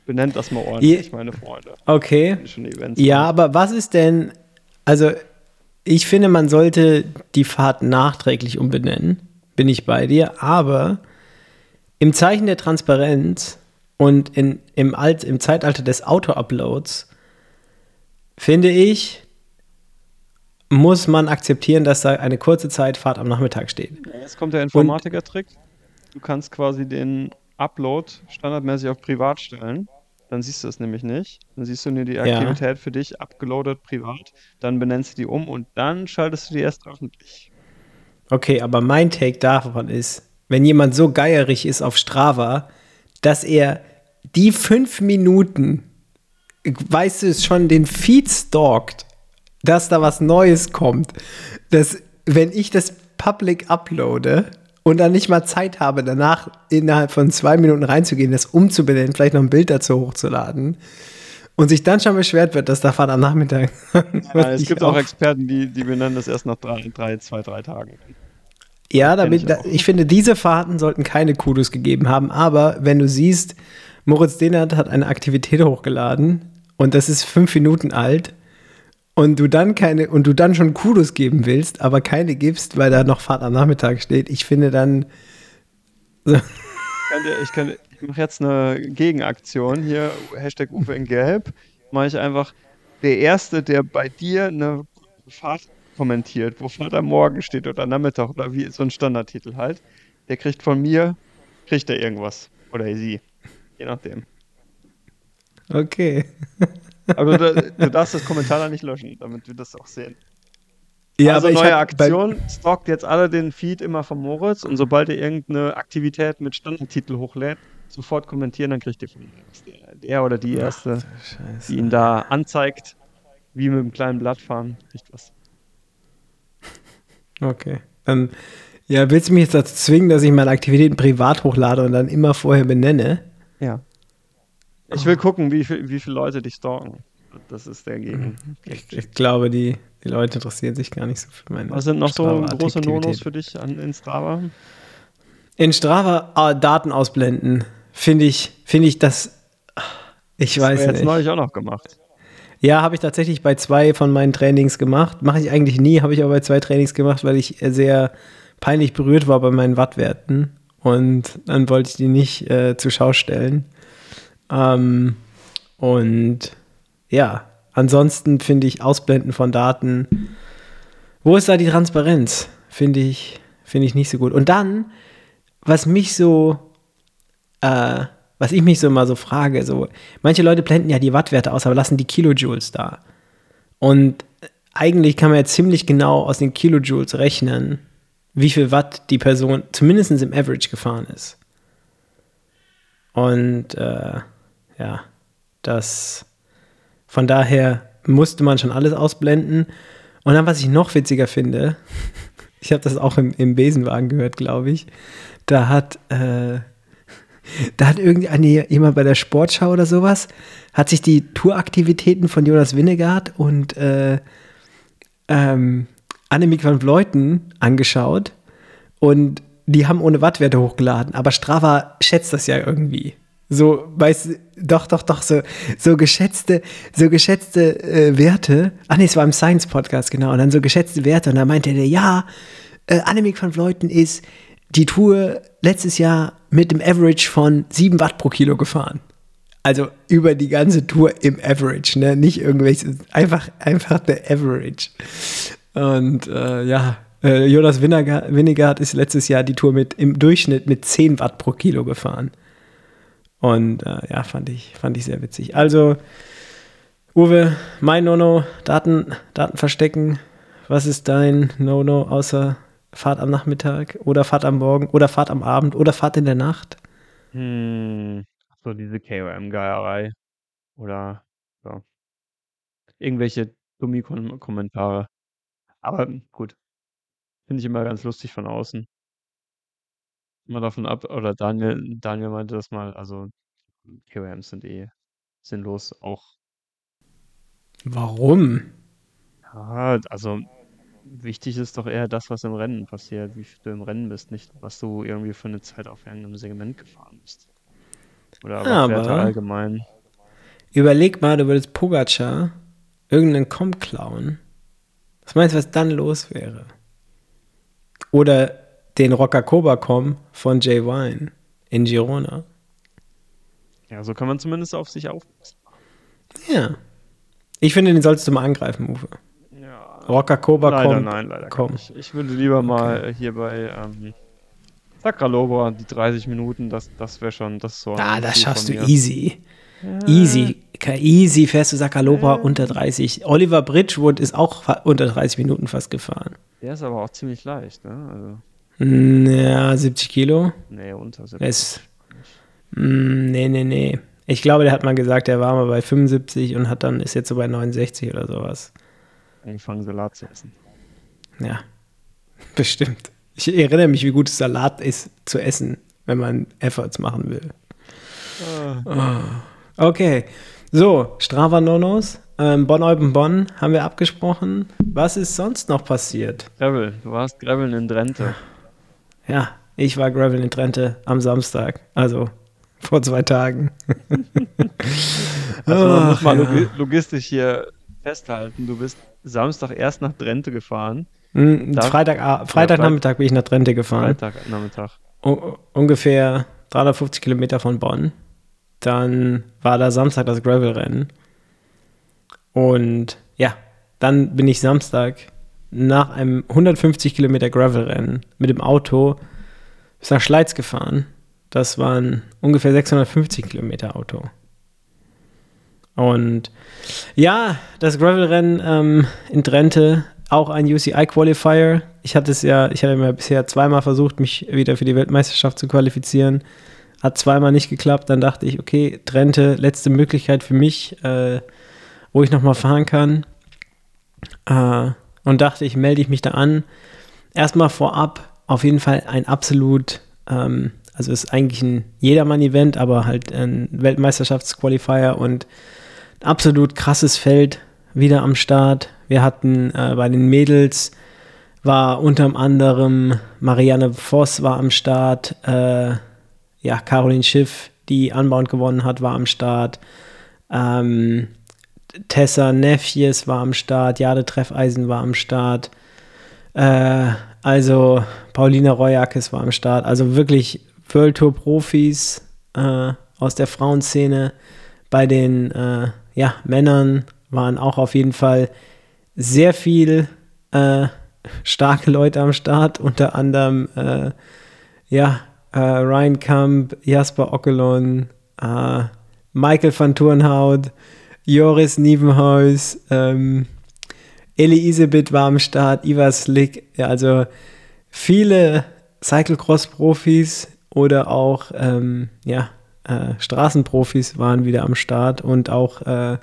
Benennt das mal ordentlich, Je meine Freunde. Okay. Ja, aber was ist denn, also ich finde, man sollte die Fahrt nachträglich umbenennen. Bin ich bei dir. Aber im Zeichen der Transparenz und in, im, Alt, im Zeitalter des Auto-Uploads finde ich, muss man akzeptieren, dass da eine kurze Zeitfahrt am Nachmittag steht. Jetzt kommt der Informatiker-Trick. Du kannst quasi den Upload standardmäßig auf privat stellen. Dann siehst du es nämlich nicht. Dann siehst du nur die Aktivität ja. für dich abgeloadet privat. Dann benennst du die um und dann schaltest du die erst öffentlich. Okay, aber mein Take davon ist, wenn jemand so geierig ist auf Strava, dass er die fünf Minuten, weißt du es schon, den Feed stalkt, dass da was Neues kommt, dass wenn ich das Public uploade, und dann nicht mal Zeit habe, danach innerhalb von zwei Minuten reinzugehen, das umzubenennen, vielleicht noch ein Bild dazu hochzuladen und sich dann schon beschwert wird, dass da Fahrt am Nachmittag. Ja, es gibt auch Experten, die, die benennen das erst nach drei, drei, zwei, drei Tagen. Ja, damit, ich, da, ich, finde, diese Fahrten sollten keine Kudos gegeben haben, aber wenn du siehst, Moritz Dehnert hat eine Aktivität hochgeladen und das ist fünf Minuten alt und du dann keine und du dann schon Kudos geben willst, aber keine gibst, weil da noch Fahrt am Nachmittag steht, ich finde dann. So. Ich, kann, ich mache jetzt eine Gegenaktion hier, Hashtag Uwe in Gelb. Mache ich einfach der Erste, der bei dir eine Fahrt kommentiert, wo Fahrt am Morgen steht oder Nachmittag oder wie so ein Standardtitel halt, der kriegt von mir, kriegt er irgendwas. Oder sie. Je nachdem. Okay. Aber du, du, darfst das Kommentar da nicht löschen, damit wir das auch sehen. Ja, also neue Aktion, stalkt jetzt alle den Feed immer von Moritz und sobald er irgendeine Aktivität mit Standardtitel hochlädt, sofort kommentieren, dann kriegt ihr von der, der oder die erste, Ach, die ihn da anzeigt, wie mit einem kleinen Blatt fahren, kriegt was. Okay. Dann, ja, willst du mich jetzt dazu zwingen, dass ich meine Aktivitäten privat hochlade und dann immer vorher benenne? Ja. Ich will gucken, wie, viel, wie viele Leute dich stalken. Das ist der Gegen. Mhm. Ich, ich, glaube, die, die Leute interessieren sich gar nicht so für meine. Was sind noch so große Nonos für dich an, in Strava? In Strava ah, Daten ausblenden. Finde ich, finde ich das. Ich das weiß nicht. jetzt neulich auch noch gemacht. Ja, habe ich tatsächlich bei zwei von meinen Trainings gemacht. Mache ich eigentlich nie, habe ich aber bei zwei Trainings gemacht, weil ich sehr peinlich berührt war bei meinen Wattwerten. Und dann wollte ich die nicht äh, zur Schau stellen. Ähm, und ja, ansonsten finde ich Ausblenden von Daten. Wo ist da die Transparenz? Finde ich, finde ich nicht so gut. Und dann, was mich so, äh, was ich mich so immer so frage, so, manche Leute blenden ja die Wattwerte aus, aber lassen die Kilojoules da. Und eigentlich kann man ja ziemlich genau aus den Kilojoules rechnen, wie viel Watt die Person zumindest im Average gefahren ist. Und äh, ja, das von daher musste man schon alles ausblenden. Und dann, was ich noch witziger finde, ich habe das auch im, im Besenwagen gehört, glaube ich, da hat, äh, da hat irgendeine, jemand bei der Sportschau oder sowas, hat sich die Touraktivitäten von Jonas Winnegard und äh, ähm, Annemiek van Vleuten angeschaut und die haben ohne Wattwerte hochgeladen, aber Strava schätzt das ja irgendwie. So, weißt doch, doch, doch, so, so geschätzte, so geschätzte äh, Werte. Ach nee, es war im Science-Podcast, genau. Und dann so geschätzte Werte. Und dann meinte der, ja, äh, Annemiek van Vleuten ist die Tour letztes Jahr mit dem Average von 7 Watt pro Kilo gefahren. Also über die ganze Tour im Average, ne? Nicht irgendwelches, einfach, einfach der Average. Und äh, ja, äh, Jonas Winnegard ist letztes Jahr die Tour mit im Durchschnitt mit 10 Watt pro Kilo gefahren. Und äh, ja, fand ich, fand ich sehr witzig. Also, Uwe, mein Nono, Daten, Daten verstecken. Was ist dein Nono außer Fahrt am Nachmittag oder Fahrt am Morgen oder Fahrt am Abend oder Fahrt in der Nacht? Hm, so diese KOM-Geierei. Oder ja. Irgendwelche Gummikommentare. Aber gut. Finde ich immer ganz lustig von außen. Immer davon ab, oder Daniel, Daniel meinte das mal, also KOMs sind eh sinnlos auch. Warum? Ja, also wichtig ist doch eher das, was im Rennen passiert, wie viel du im Rennen bist, nicht was du irgendwie für eine Zeit auf irgendeinem Segment gefahren bist. Oder aber Werte allgemein. Überleg mal, du würdest Pogacar irgendeinen Komp klauen. Was meinst du, was dann los wäre? Oder den Rocker Cobra-Com von Jay Wine in Girona. Ja, so kann man zumindest auf sich aufpassen. Ja. Ich finde, den solltest du mal angreifen, Uwe. Ja. Rocker Cobra Leider, nein, leider komm. Ich, ich würde lieber okay. mal hier bei ähm, Sacralobra die 30 Minuten, das, das wäre schon, das so. Ah, das schaffst du easy. Ja. Easy. Easy fährst du Sacralobra ja. unter 30. Oliver Bridgewood ist auch unter 30 Minuten fast gefahren. Der ist aber auch ziemlich leicht, ne? Also. Ja, 70 Kilo. Nee, unter 70. Ist, mm, nee, nee, nee. Ich glaube, der hat mal gesagt, er war mal bei 75 und hat dann ist jetzt so bei 69 oder sowas. Angefangen Salat zu essen. Ja, bestimmt. Ich erinnere mich, wie gut Salat ist zu essen, wenn man Efforts machen will. Ah. Oh. Okay, so, Strava Nonos. Ähm, Bonn Eupen Bonn haben wir abgesprochen. Was ist sonst noch passiert? Gravel, du warst Graveln in Drenthe. Ja, ich war Gravel in Trente am Samstag, also vor zwei Tagen. also man muss mal ja. logistisch hier festhalten, du bist Samstag erst nach Trente gefahren. Mhm, Freitag, Freitagnachmittag bin ich nach Trente gefahren. Freitagnachmittag. ungefähr 350 Kilometer von Bonn. Dann war da Samstag das Gravel-Rennen. Und ja, dann bin ich Samstag nach einem 150 Kilometer Gravel-Rennen mit dem Auto bis nach Schleiz gefahren. Das waren ungefähr 650 Kilometer Auto. Und ja, das Gravel-Rennen ähm, in Drenthe, auch ein UCI-Qualifier. Ich hatte es ja, ich hatte mir bisher zweimal versucht, mich wieder für die Weltmeisterschaft zu qualifizieren. Hat zweimal nicht geklappt. Dann dachte ich, okay, Drenthe, letzte Möglichkeit für mich, äh, wo ich nochmal fahren kann. Äh, und dachte, ich melde mich da an. Erstmal vorab auf jeden Fall ein absolut, ähm, also ist eigentlich ein Jedermann-Event, aber halt ein Weltmeisterschaftsqualifier und ein absolut krasses Feld wieder am Start. Wir hatten äh, bei den Mädels war unter anderem Marianne Voss war am Start, äh, ja, Caroline Schiff, die Unbound gewonnen hat, war am Start. Ähm, Tessa Nefjes war am Start, Jade Treffeisen war am Start. Äh, also Paulina Royakis war am Start. Also wirklich World Tour Profis äh, aus der Frauenszene. Bei den äh, ja, Männern waren auch auf jeden Fall sehr viel äh, starke Leute am Start, unter anderem äh, ja, äh, Ryan Kamp, Jasper Ockelon, Michael van Turnhout, Joris Nievenhuis, ähm, Eli Isebit war am Start, Ivar Slick, ja, also viele Cyclocross-Profis oder auch ähm, ja, äh, Straßenprofis waren wieder am Start und auch äh,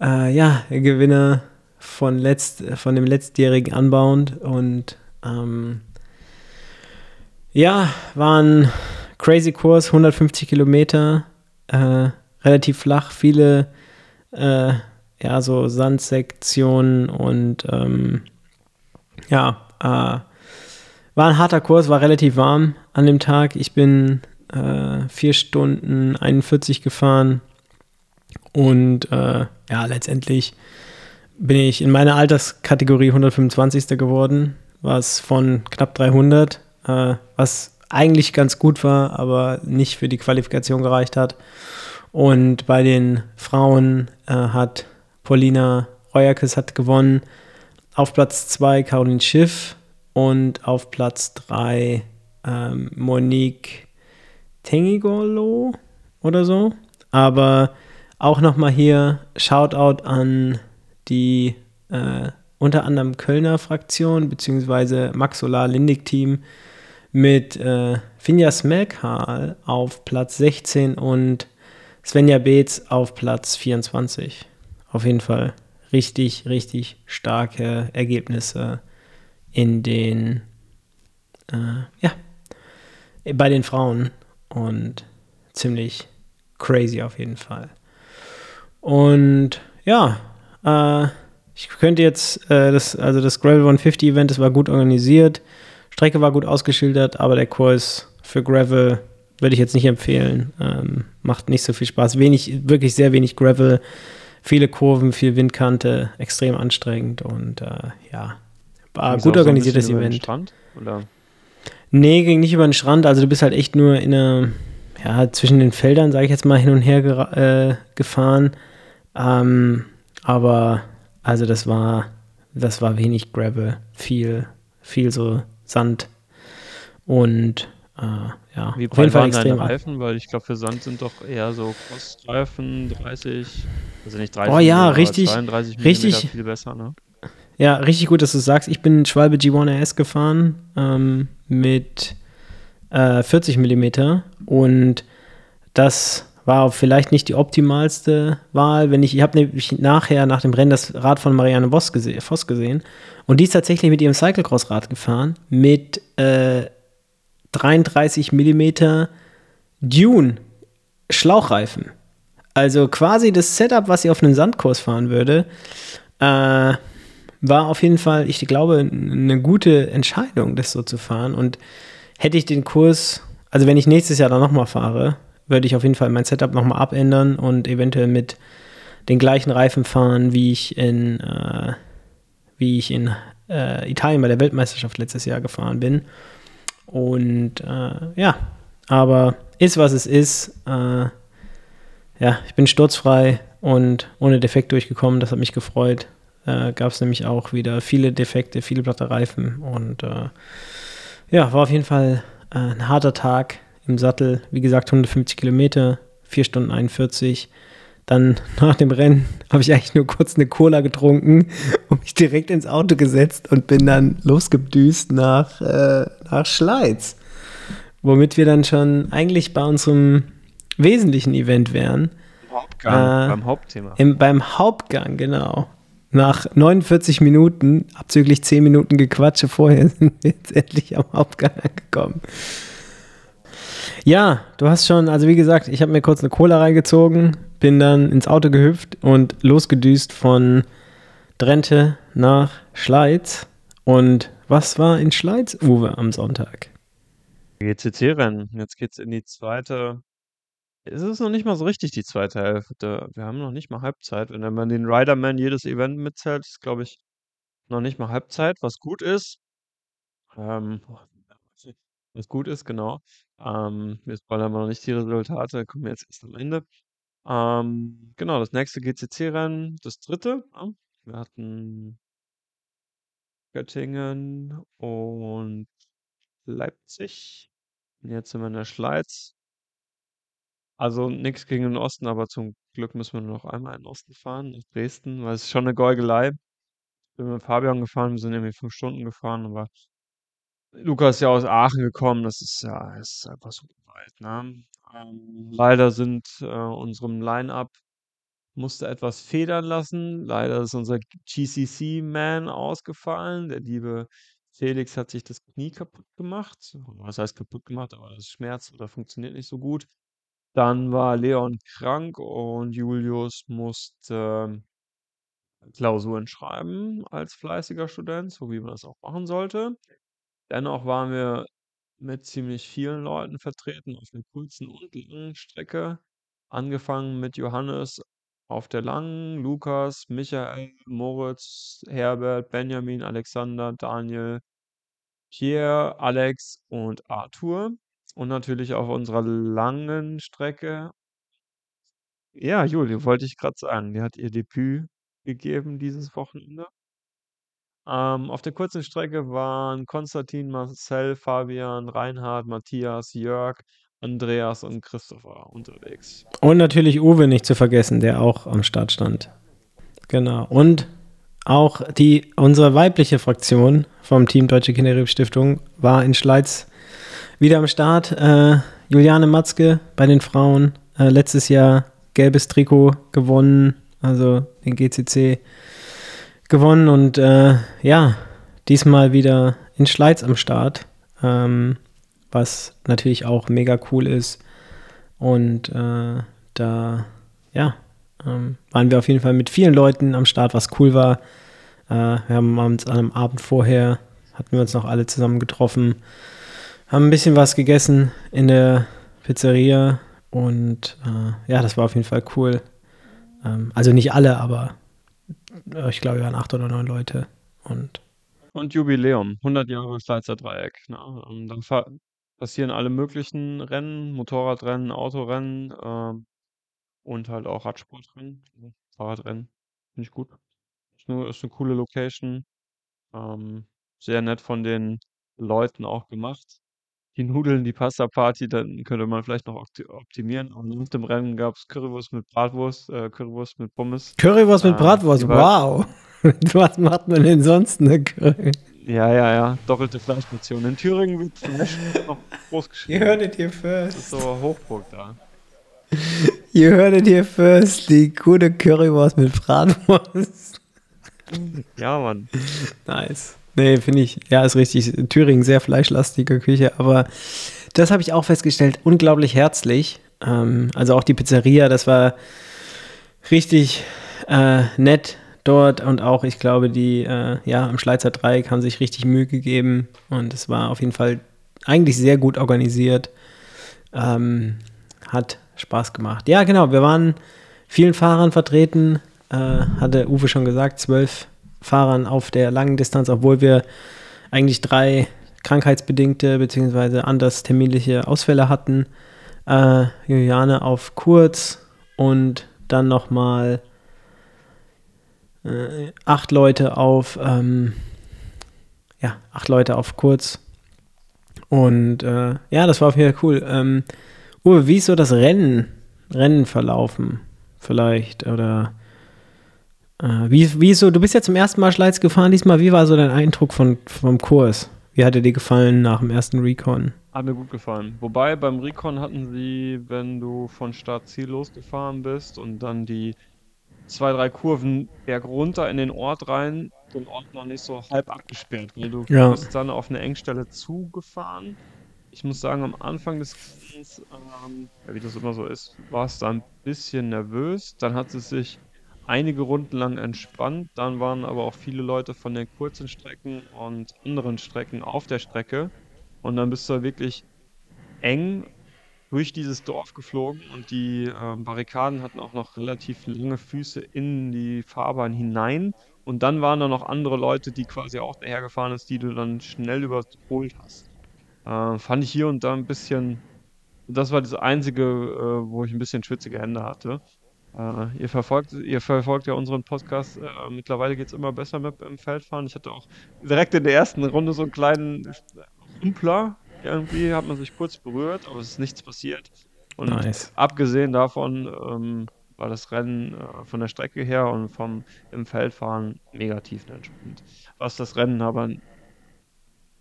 äh, ja, Gewinner von, letzt, von dem letztjährigen Unbound und ähm, ja, waren crazy Kurs, 150 Kilometer, äh, relativ flach, viele äh, ja, so Sandsektionen und ähm, ja, äh, war ein harter Kurs, war relativ warm an dem Tag. Ich bin äh, 4 Stunden 41 gefahren und äh, ja, letztendlich bin ich in meiner Alterskategorie 125. geworden, was von knapp 300, äh, was eigentlich ganz gut war, aber nicht für die Qualifikation gereicht hat. Und bei den Frauen äh, hat Paulina Reuerkes hat gewonnen. Auf Platz 2 Caroline Schiff und auf Platz 3 ähm, Monique Tengigolo oder so. Aber auch nochmal hier Shoutout an die äh, unter anderem Kölner Fraktion beziehungsweise Max Solar Lindig Team mit äh, Finja Smelkhal auf Platz 16 und Svenja Beetz auf Platz 24. Auf jeden Fall richtig, richtig starke Ergebnisse in den, äh, ja, bei den Frauen und ziemlich crazy auf jeden Fall. Und ja, äh, ich könnte jetzt, äh, das, also das Gravel 150 Event, das war gut organisiert, Strecke war gut ausgeschildert, aber der Kurs für Gravel würde ich jetzt nicht empfehlen. Ähm, macht nicht so viel Spaß. Wenig, wirklich sehr wenig Gravel, viele Kurven, viel Windkante, extrem anstrengend und äh, ja, war gut organisiertes so Event. Strand, oder? Nee, ging nicht über den Strand. Also du bist halt echt nur in einer, ja, zwischen den Feldern, sage ich jetzt mal, hin und her äh, gefahren. Ähm, aber also das war, das war wenig Gravel, viel, viel so Sand und äh, ja, Wie auf jeden Fall extrem. Reifen, weil ich glaube, für Sand sind doch eher so Crossreifen 30, also nicht 30, oh, ja, richtig, 32 richtig, viel besser, ne? Ja, richtig gut, dass du sagst. Ich bin Schwalbe G1 RS gefahren ähm, mit äh, 40 mm und das war vielleicht nicht die optimalste Wahl. Wenn ich, ich habe nämlich nachher nach dem Rennen das Rad von Marianne Voss, gese Voss gesehen und die ist tatsächlich mit ihrem Cyclocross-Rad gefahren mit äh, 33 mm Dune Schlauchreifen. Also quasi das Setup, was sie auf einem Sandkurs fahren würde. Äh, war auf jeden Fall, ich glaube, eine gute Entscheidung, das so zu fahren. Und hätte ich den Kurs, also wenn ich nächstes Jahr dann nochmal fahre, würde ich auf jeden Fall mein Setup nochmal abändern und eventuell mit den gleichen Reifen fahren, wie ich in, äh, wie ich in äh, Italien bei der Weltmeisterschaft letztes Jahr gefahren bin. Und äh, ja, aber ist was es ist. Äh, ja, ich bin sturzfrei und ohne Defekt durchgekommen. Das hat mich gefreut äh, gab es nämlich auch wieder viele Defekte, viele platte Reifen und äh, ja, war auf jeden Fall äh, ein harter Tag im Sattel. Wie gesagt, 150 Kilometer, 4 Stunden 41. Dann nach dem Rennen habe ich eigentlich nur kurz eine Cola getrunken und mich direkt ins Auto gesetzt und bin dann losgedüst nach, äh, nach Schleiz. Womit wir dann schon eigentlich bei unserem wesentlichen Event wären. Hauptgang, äh, beim Hauptthema. Im, beim Hauptgang, genau. Nach 49 Minuten, abzüglich 10 Minuten Gequatsche vorher, sind wir jetzt endlich am Hauptgang angekommen. Ja, du hast schon, also wie gesagt, ich habe mir kurz eine Cola reingezogen, bin dann ins Auto gehüpft und losgedüst von Drenthe nach Schleiz. Und was war in Schleiz, Uwe, am Sonntag? GCC-Rennen. Jetzt geht es in die zweite es ist noch nicht mal so richtig die zweite Hälfte. Wir haben noch nicht mal Halbzeit. Wenn man den Riderman jedes Event mitzählt, ist, glaube ich, noch nicht mal Halbzeit, was gut ist. Ähm, was gut ist, genau. Ähm, wir spoilern aber noch nicht die Resultate, kommen jetzt erst am Ende. Ähm, genau, das nächste GCC-Rennen, das dritte. Wir hatten Göttingen und Leipzig. Und jetzt sind wir in der Schleiz. Also nichts gegen den Osten, aber zum Glück müssen wir nur noch einmal in den Osten fahren, nach Dresden, weil es ist schon eine Geugelei. Bin mit Fabian gefahren, wir sind irgendwie fünf Stunden gefahren, aber Lukas ist ja aus Aachen gekommen, das ist ja ist einfach so weit, ne? Ähm, leider sind äh, unserem Line-Up musste etwas federn lassen. Leider ist unser GCC-Man ausgefallen. Der liebe Felix hat sich das Knie kaputt gemacht. Was heißt kaputt gemacht, aber das schmerzt oder funktioniert nicht so gut. Dann war Leon krank und Julius musste Klausuren schreiben als fleißiger Student, so wie man das auch machen sollte. Dennoch waren wir mit ziemlich vielen Leuten vertreten auf der kurzen und langen Strecke. Angefangen mit Johannes auf der langen, Lukas, Michael, Moritz, Herbert, Benjamin, Alexander, Daniel, Pierre, Alex und Arthur. Und natürlich auf unserer langen Strecke. Ja, Juli, wollte ich gerade sagen, die hat ihr Debüt gegeben dieses Wochenende. Ähm, auf der kurzen Strecke waren Konstantin, Marcel, Fabian, Reinhard, Matthias, Jörg, Andreas und Christopher unterwegs. Und natürlich Uwe nicht zu vergessen, der auch am Start stand. Genau. Und auch die, unsere weibliche Fraktion vom Team Deutsche Kinderhilfsstiftung war in Schleiz wieder am Start. Äh, Juliane Matzke bei den Frauen. Äh, letztes Jahr gelbes Trikot gewonnen, also den GCC gewonnen und äh, ja, diesmal wieder in Schleiz am Start, ähm, was natürlich auch mega cool ist. Und äh, da, ja, ähm, waren wir auf jeden Fall mit vielen Leuten am Start, was cool war. Äh, wir haben uns an einem Abend vorher, hatten wir uns noch alle zusammen getroffen, haben ein bisschen was gegessen in der Pizzeria und äh, ja, das war auf jeden Fall cool. Ähm, also nicht alle, aber ich glaube, wir waren acht oder neun Leute. Und, und Jubiläum, 100 Jahre Schweizer Dreieck. Ne? Und dann passieren alle möglichen Rennen, Motorradrennen, Autorennen äh, und halt auch Radsportrennen, Fahrradrennen. Finde ich gut. Ist eine, ist eine coole Location. Ähm, sehr nett von den Leuten auch gemacht die Nudeln, die Pasta-Party, dann könnte man vielleicht noch optimieren. Aber nach dem Rennen gab es Currywurst mit Bratwurst, äh, Currywurst mit Pommes. Currywurst mit äh, Bratwurst, wow. Was macht man denn sonst eine Curry? Ja, ja, ja, doppelte Fleischportion. In Thüringen wird Fleisch noch groß geschrieben. You heard it here first. Das ist so Hochburg da. You heard it here first, die gute Currywurst mit Bratwurst. Ja, Mann. Nice. Nee, finde ich, ja, ist richtig. Thüringen sehr fleischlastige Küche, aber das habe ich auch festgestellt, unglaublich herzlich. Ähm, also auch die Pizzeria, das war richtig äh, nett dort und auch, ich glaube, die, äh, ja, am Schleizer Dreieck haben sich richtig Mühe gegeben und es war auf jeden Fall eigentlich sehr gut organisiert. Ähm, hat Spaß gemacht. Ja, genau, wir waren vielen Fahrern vertreten, äh, hatte Uwe schon gesagt, zwölf Fahrern auf der langen Distanz, obwohl wir eigentlich drei krankheitsbedingte bzw. anders terminliche Ausfälle hatten. Äh, Juliane auf kurz und dann nochmal äh, acht Leute auf, ähm, ja, acht Leute auf kurz. Und äh, ja, das war auf jeden Fall cool. Ähm, Uwe, wie ist so das Rennen, Rennen verlaufen? Vielleicht oder wie, wie so, du bist ja zum ersten Mal Schleiz gefahren diesmal. Wie war so dein Eindruck von, vom Kurs? Wie hat er dir gefallen nach dem ersten Recon? Hat mir gut gefallen. Wobei beim Recon hatten sie, wenn du von Startziel losgefahren bist und dann die zwei, drei Kurven bergunter in den Ort rein, den Ort noch nicht so halb abgesperrt, weil du ja. bist dann auf eine Engstelle zugefahren. Ich muss sagen, am Anfang des Rennens, ähm, wie das immer so ist, war es da ein bisschen nervös. Dann hat es sich einige Runden lang entspannt. Dann waren aber auch viele Leute von den kurzen Strecken und anderen Strecken auf der Strecke. Und dann bist du wirklich eng durch dieses Dorf geflogen und die äh, Barrikaden hatten auch noch relativ lange Füße in die Fahrbahn hinein. Und dann waren da noch andere Leute, die quasi auch dahergefahren sind, die du dann schnell überholt hast. Äh, fand ich hier und da ein bisschen, das war das Einzige, äh, wo ich ein bisschen schwitzige Hände hatte. Uh, ihr, verfolgt, ihr verfolgt ja unseren Podcast. Uh, mittlerweile geht es immer besser mit im Feldfahren. Ich hatte auch direkt in der ersten Runde so einen kleinen Humpler. Irgendwie hat man sich kurz berührt, aber es ist nichts passiert. Und nice. abgesehen davon ähm, war das Rennen äh, von der Strecke her und vom im Feldfahren mega tiefenentspannt. Was das Rennen aber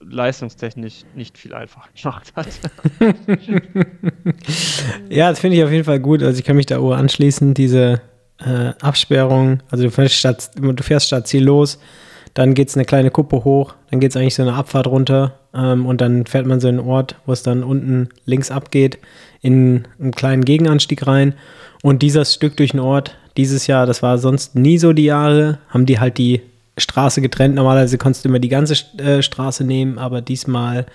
leistungstechnisch nicht viel einfacher gemacht hat. ja, das finde ich auf jeden Fall gut. Also ich kann mich da auch anschließen, diese äh, Absperrung. Also du fährst, statt, du fährst statt Ziel los, Dann geht es eine kleine Kuppe hoch, dann geht es eigentlich so eine Abfahrt runter ähm, und dann fährt man so einen Ort, wo es dann unten links abgeht, in einen kleinen Gegenanstieg rein. Und dieses Stück durch den Ort, dieses Jahr, das war sonst nie so die Jahre, haben die halt die Straße getrennt. Normalerweise konntest du immer die ganze äh, Straße nehmen, aber diesmal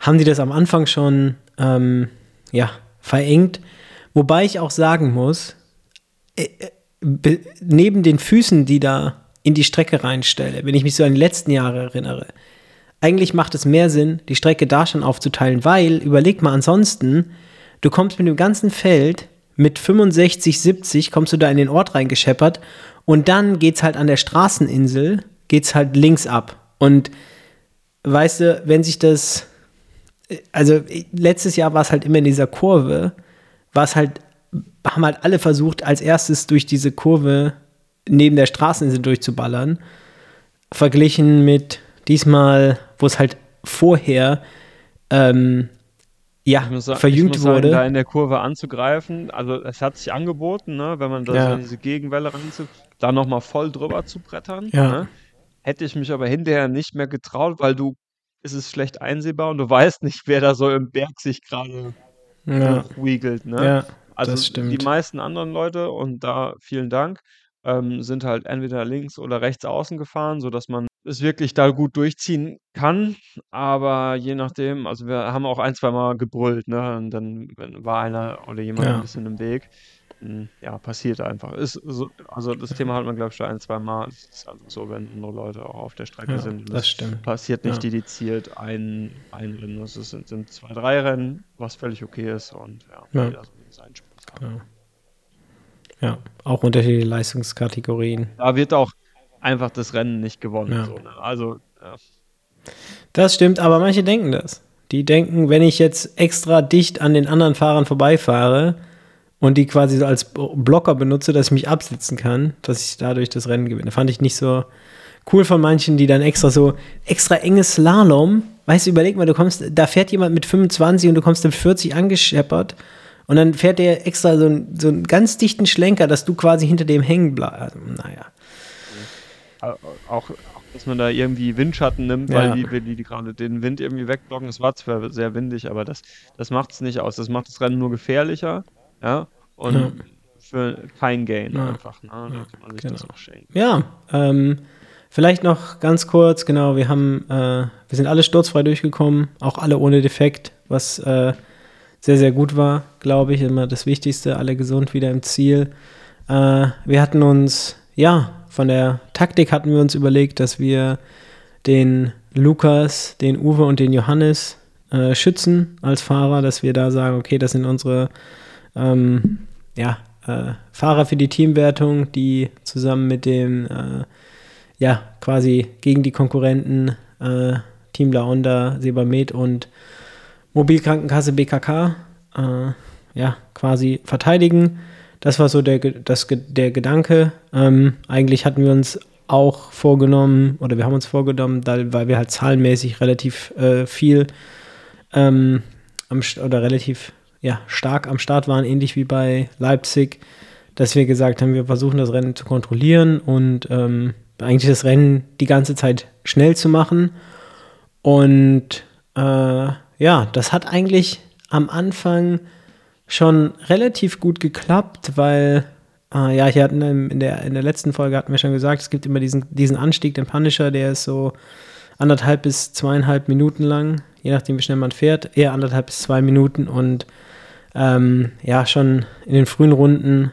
haben die das am Anfang schon ähm, ja, verengt. Wobei ich auch sagen muss, äh, äh neben den Füßen, die da in die Strecke reinstelle, wenn ich mich so an die letzten Jahre erinnere, eigentlich macht es mehr Sinn, die Strecke da schon aufzuteilen, weil, überleg mal ansonsten, du kommst mit dem ganzen Feld mit 65, 70, kommst du da in den Ort reingescheppert und dann geht's halt an der Straßeninsel, geht's halt links ab. Und weißt du, wenn sich das, also letztes Jahr war es halt immer in dieser Kurve, war es halt, haben halt alle versucht, als erstes durch diese Kurve neben der Straßeninsel durchzuballern, verglichen mit diesmal, wo es halt vorher ähm, ja, sagen, verjüngt sagen, wurde. da in der Kurve anzugreifen, also es hat sich angeboten, ne, wenn man da Ja. so diese Gegenwelle reinzieht, da nochmal voll drüber zu brettern. Ja. Ne? Hätte ich mich aber hinterher nicht mehr getraut, weil du, es ist schlecht einsehbar und du weißt nicht, wer da so im Berg sich gerade Ja, hochwiegelt. Ne? ja, Also das die meisten anderen Leute, und da vielen Dank, ähm, sind halt entweder links oder rechts außen gefahren, sodass man es wirklich da gut durchziehen kann. Aber je nachdem, also wir haben auch ein, zwei Mal gebrüllt, ne? Und dann war einer oder jemand Ja. ein bisschen im Weg. Ja, passiert einfach. Ist so, also das Thema hat man, glaube ich, schon ein, zwei Mal. Es ist also so, wenn andere Leute auch auf der Strecke Ja, sind. Und das stimmt. passiert nicht Ja. dediziert ein, ein Rennen. Es sind, sind zwei, drei Rennen, was völlig okay ist. Und ja, Ja. seinen Spaß hat. Ja. auch unterschiedliche Leistungskategorien. Da wird auch einfach das Rennen nicht gewonnen. Ja. So, ne? Also. Das stimmt, aber manche denken das. Die denken, wenn ich jetzt extra dicht an den anderen Fahrern vorbeifahre und die quasi so als Blocker benutze, dass ich mich absitzen kann, dass ich dadurch das Rennen gewinne. Fand ich nicht so cool von manchen, die dann extra so extra enges Slalom. Weißt du, überleg mal, du kommst, da fährt jemand mit 25 und du kommst mit 40 angescheppert und dann fährt der extra so, einen- so einen ganz dichten Schlenker, dass du quasi hinter dem hängen bleibst. Also, naja. Auch, auch, dass man da irgendwie Windschatten nimmt, Ja. weil die, weil die, die gerade den Wind irgendwie wegblocken. Es war zwar sehr windig, aber das, das macht es nicht aus. Das macht das Rennen nur gefährlicher. Ja. Und Ja. für kein Gain Ja. einfach. Ne? Da kann man sich das genau. auch schenken. Ja, ähm, vielleicht noch ganz kurz, genau, wir haben, äh, wir sind alle sturzfrei durchgekommen, auch alle ohne Defekt, was äh, sehr, sehr gut war, glaube ich, immer das Wichtigste, alle gesund wieder im Ziel. Äh, wir hatten uns, ja, von der Taktik hatten wir uns überlegt, dass wir den Lukas, den Uwe und den Johannes äh, schützen als Fahrer, dass wir da sagen, okay, das sind unsere ähm, ja, äh, Fahrer für die Teamwertung, die zusammen mit dem, äh, ja, quasi gegen die Konkurrenten äh, Team Laonda, Sebamed und Mobilkrankenkasse BKK, äh, ja, quasi verteidigen. Das war so der, das, der Gedanke. Ähm, eigentlich hatten wir uns auch vorgenommen, oder wir haben uns vorgenommen, weil wir halt zahlenmäßig relativ äh, viel ähm, oder relativ ja, stark am Start waren, ähnlich wie bei Leipzig, dass wir gesagt haben, wir versuchen das Rennen zu kontrollieren und ähm, eigentlich das Rennen die ganze Zeit schnell zu machen. Und äh, ja, das hat eigentlich am Anfang schon relativ gut geklappt, weil äh, ja, hier hatten in der, in der letzten Folge hatten wir schon gesagt, es gibt immer diesen, diesen Anstieg, den Punisher, der ist so anderthalb bis zweieinhalb Minuten lang, je nachdem wie schnell man fährt, eher anderthalb bis zwei Minuten und ähm, ja, schon in den frühen Runden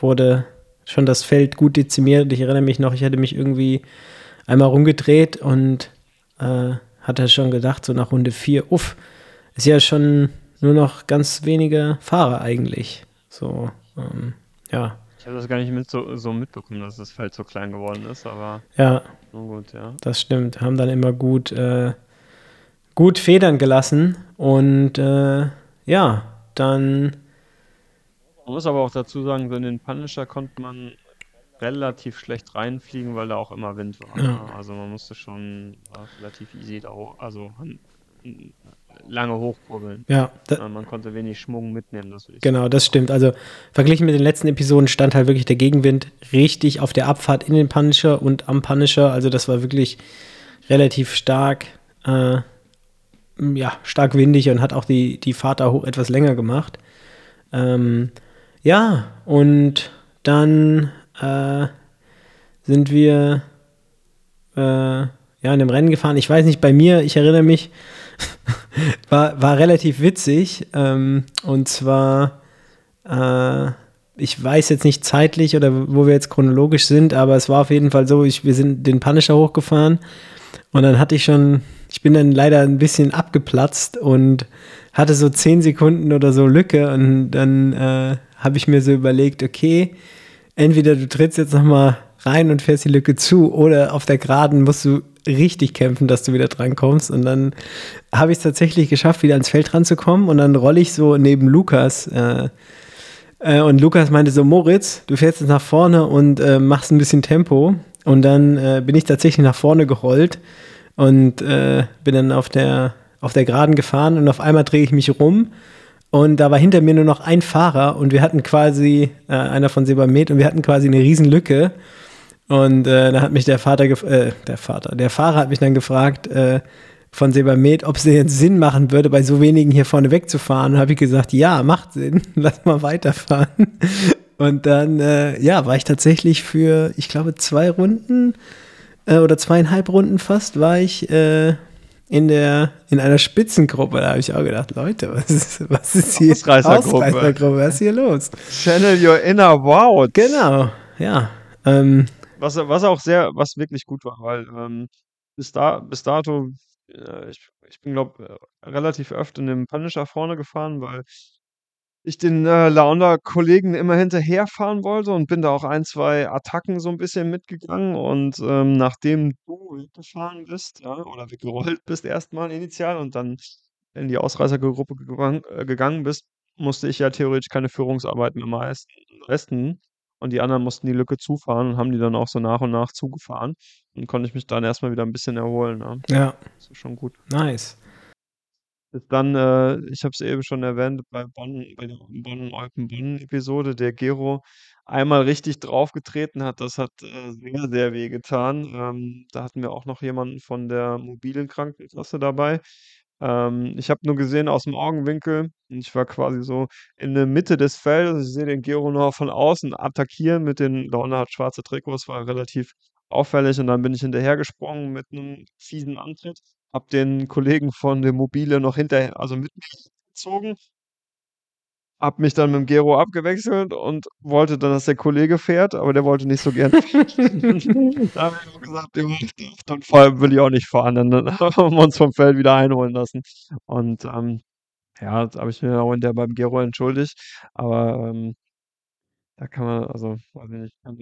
wurde schon das Feld gut dezimiert. Ich erinnere mich noch, ich hatte mich irgendwie einmal rumgedreht und äh, hatte schon gedacht, so nach Runde 4, uff, ist ja schon nur noch ganz wenige Fahrer eigentlich. So, ähm, ja, Ich habe das gar nicht mit so, so mitbekommen, dass das Feld so klein geworden ist, aber ja, gut, ja. das stimmt. Haben dann immer gut, äh, gut federn gelassen und äh, ja, dann, Man muss aber auch dazu sagen, so in den Punisher konnte man relativ schlecht reinfliegen, weil da auch immer Wind war. Ja. Also man musste schon relativ easy da hoch, also lange hochkurbeln. Ja. Da, man konnte wenig Schwung mitnehmen. Das genau, das stimmt. Also verglichen mit den letzten Episoden stand halt wirklich der Gegenwind richtig auf der Abfahrt in den Punisher und am Punisher. Also das war wirklich relativ stark, äh, ja, stark windig und hat auch die, die Fahrt da hoch etwas länger gemacht. Ähm, ja, und dann äh, sind wir äh, ja in dem Rennen gefahren. Ich weiß nicht, bei mir, ich erinnere mich, war, war relativ witzig. Ähm, und zwar, äh, ich weiß jetzt nicht zeitlich oder wo wir jetzt chronologisch sind, aber es war auf jeden Fall so, ich, wir sind den Punisher hochgefahren und dann hatte ich schon, ich bin dann leider ein bisschen abgeplatzt und hatte so zehn Sekunden oder so Lücke und dann äh, habe ich mir so überlegt, okay, entweder du trittst jetzt nochmal rein und fährst die Lücke zu oder auf der Geraden musst du richtig kämpfen, dass du wieder drankommst. Und dann habe ich es tatsächlich geschafft, wieder ans Feld ranzukommen. Und dann rolle ich so neben Lukas. Äh, äh, und Lukas meinte so: Moritz, du fährst jetzt nach vorne und äh, machst ein bisschen Tempo. Und dann äh, bin ich tatsächlich nach vorne gerollt und äh, bin dann auf der, auf der Geraden gefahren. Und auf einmal drehe ich mich rum. Und da war hinter mir nur noch ein Fahrer und wir hatten quasi, äh, einer von Sebamed, und wir hatten quasi eine riesen Lücke. Und äh, da hat mich der Vater, äh, der Vater, der Fahrer hat mich dann gefragt äh, von Sebamed, ob es jetzt Sinn machen würde, bei so wenigen hier vorne wegzufahren. Und habe ich gesagt, ja, macht Sinn, lass mal weiterfahren. Und dann, äh, ja, war ich tatsächlich für, ich glaube, zwei Runden äh, oder zweieinhalb Runden fast, war ich äh, in der in einer Spitzengruppe. Da habe ich auch gedacht, Leute, was ist, was ist hier? Ausreißergruppe. Ausreißergruppe, was ist hier los? Channel your inner wow. Genau, ja. Ähm, was, was auch sehr, was wirklich gut war, weil ähm, bis, da, bis dato, äh, ich, ich bin, glaube äh, relativ öfter in dem Punisher vorne gefahren, weil ich den äh, Launda-Kollegen immer hinterherfahren wollte und bin da auch ein, zwei Attacken so ein bisschen mitgegangen. Und ähm, nachdem du weggefahren bist, ja, oder weggerollt bist erstmal initial und dann in die Ausreißergruppe gegangen, äh, bist, musste ich ja theoretisch keine Führungsarbeit mehr leisten und die anderen mussten die Lücke zufahren und haben die dann auch so nach und nach zugefahren. Und konnte ich mich dann erstmal wieder ein bisschen erholen. Ne? Ja. Das ist schon gut. Nice. Bis dann, äh, ich habe es eben schon erwähnt, bei Bonn, bei der Bonn-Eupen-Bonn-Episode, der Gero einmal richtig draufgetreten hat. Das hat äh, sehr, sehr weh getan. Ähm, da hatten wir auch noch jemanden von der mobilen Krankenkasse dabei. Ähm, ich habe nur gesehen aus dem Augenwinkel, ich war quasi so in der Mitte des Feldes. Ich sehe den Gero noch von außen attackieren mit den, Laune hat schwarze Trikots, war relativ auffällig und dann bin ich hinterhergesprungen mit einem fiesen Antritt, habe den Kollegen von der Mobile noch hinterher, also mit mir gezogen habe mich dann mit dem Gero abgewechselt und wollte dann, dass der Kollege fährt, aber der wollte nicht so gern fahren. da habe ich auch gesagt, dann will ich auch nicht fahren. Dann, dann haben wir uns vom Feld wieder einholen lassen. Und ähm, ja, da habe ich mir auch hinterher beim Gero entschuldigt. Aber ähm, da kann man, also, weiß ich nicht, kann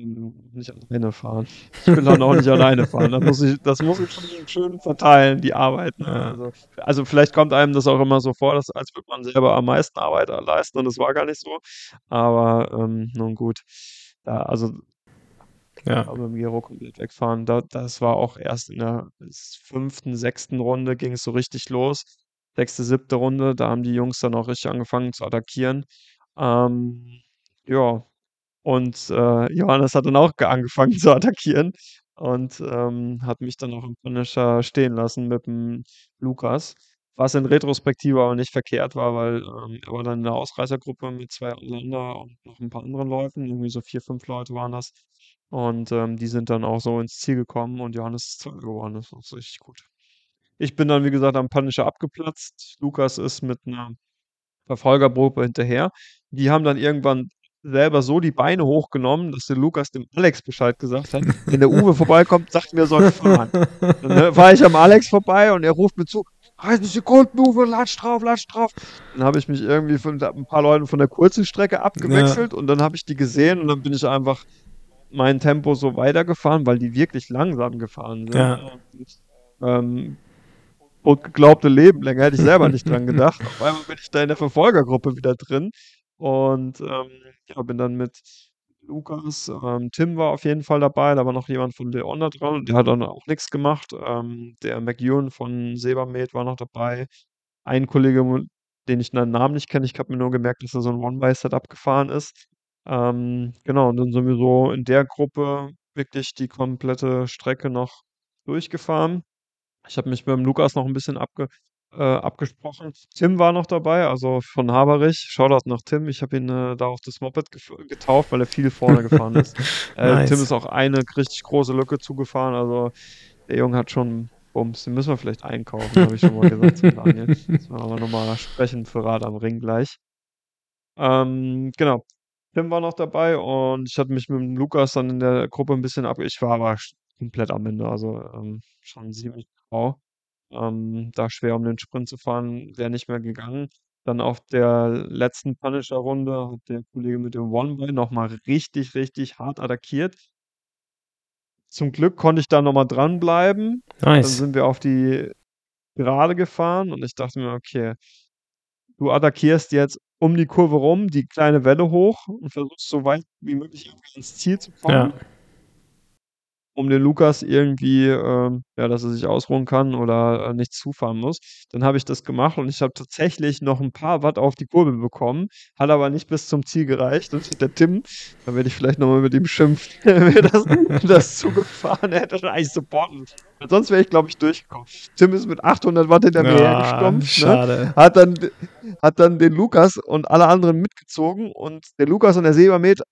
nicht alleine fahren. Ich will dann auch nicht alleine fahren. Da muss ich, das muss ich schon schön verteilen, die Arbeit. Ne? Also, also, vielleicht kommt einem das auch immer so vor, dass, als würde man selber am meisten Arbeit leisten und das war gar nicht so. Aber ähm, nun gut. Da, also ja. Aber im Giro komplett wegfahren. Da, das war auch erst in der fünften, sechsten Runde ging es so richtig los. Sechste, siebte Runde, da haben die Jungs dann auch richtig angefangen zu attackieren. Ähm, ja, und äh, Johannes hat dann auch angefangen zu attackieren und ähm, hat mich dann auch im Finisher stehen lassen mit dem Lukas. Was in Retrospektive aber nicht verkehrt war, weil ähm, er war dann in der Ausreißergruppe mit zwei Länder und noch ein paar anderen Leuten. Irgendwie so vier, fünf Leute waren das. Und ähm, die sind dann auch so ins Ziel gekommen und Johannes ist Zweiter geworden. Das war richtig gut. Ich bin dann, wie gesagt, am Punisher abgeplatzt. Lukas ist mit einer Verfolgergruppe hinterher. Die haben dann irgendwann selber so die Beine hochgenommen, dass der Lukas dem Alex Bescheid gesagt hat. Wenn der Uwe vorbeikommt, sagt mir, er soll fahren. Dann ne, war ich am Alex vorbei und er ruft mir zu, 30 Sekunden, Uwe, latsch drauf, latsch drauf. Dann habe ich mich irgendwie von ein paar Leuten von der kurzen Strecke abgewechselt ja. und dann habe ich die gesehen und dann bin ich einfach mein Tempo so weitergefahren, weil die wirklich langsam gefahren sind. Ja. Ähm, und geglaubte Leben länger hätte ich selber nicht dran gedacht. Auf einmal bin ich da in der Verfolgergruppe wieder drin und ähm, ja, bin dann mit Lukas, ähm, Tim war auf jeden Fall dabei, da war noch jemand von Leon da dran, der hat dann auch nix gemacht. Ähm, der McEwan von Sebamed war noch dabei. Ein Kollege, den ich den Namen nicht kenne, ich habe mir nur gemerkt, dass er so 'n One-Bike-Setup gefahren ist. Ähm, genau, und dann sind wir so in der Gruppe wirklich die komplette Strecke noch durchgefahren. Ich habe mich mit dem Lukas noch 'n bisschen abge äh, abgesprochen. Tim war noch dabei, also von Haberich. Shoutout nach Tim. Ich habe ihn, äh, da auf das Moped getauft, weil er viel vorne gefahren ist. Äh, Tim Nice. ist auch eine richtig große Lücke zugefahren, also der Junge hat schon Bums. Den müssen wir vielleicht einkaufen, habe ich schon mal gesagt zum Daniel. Müssen wir aber noch mal sprechen für Rad am Ring gleich. Ähm, genau. Tim war noch dabei und ich hatte mich mit dem Lukas dann in der Gruppe 'n bisschen ab ich war aber komplett am Ende, also, ähm, schon ziemlich grau. Ähm, da schwer um den Sprint zu fahren, wäre nicht mehr gegangen. Dann auf der letzten Punisher-Runde hat der Kollege mit dem One-Bike noch mal richtig, richtig hart attackiert. Zum Glück konnte ich da noch mal dranbleiben. Dann Nice. sind wir auf die Gerade gefahren und ich dachte mir: „Okay, du attackierst jetzt um die Kurve rum, die kleine Welle hoch und versuchst so weit wie möglich ins Ziel zu kommen“ Ja. Um den Lukas irgendwie, ähm ja, dass er sich ausruhen kann oder, äh, nicht zufahren muss. Dann habe ich das gemacht und ich habe tatsächlich noch 'n paar Watt auf die Kurbel bekommen, hat aber nicht bis zum Ziel gereicht und der Tim, da werde ich vielleicht noch mal mit ihm schimpfen, wäre das das zugefahren, er hätte schon eigentlich supporten sonst wäre ich, glaube ich, durchgekommen. Tim ist mit 800 Watt hinter mir Ah, hergestumpft, ne? schade. Hat dann hat dann den Lukas und alle anderen mitgezogen und der Lukas und der Sebamed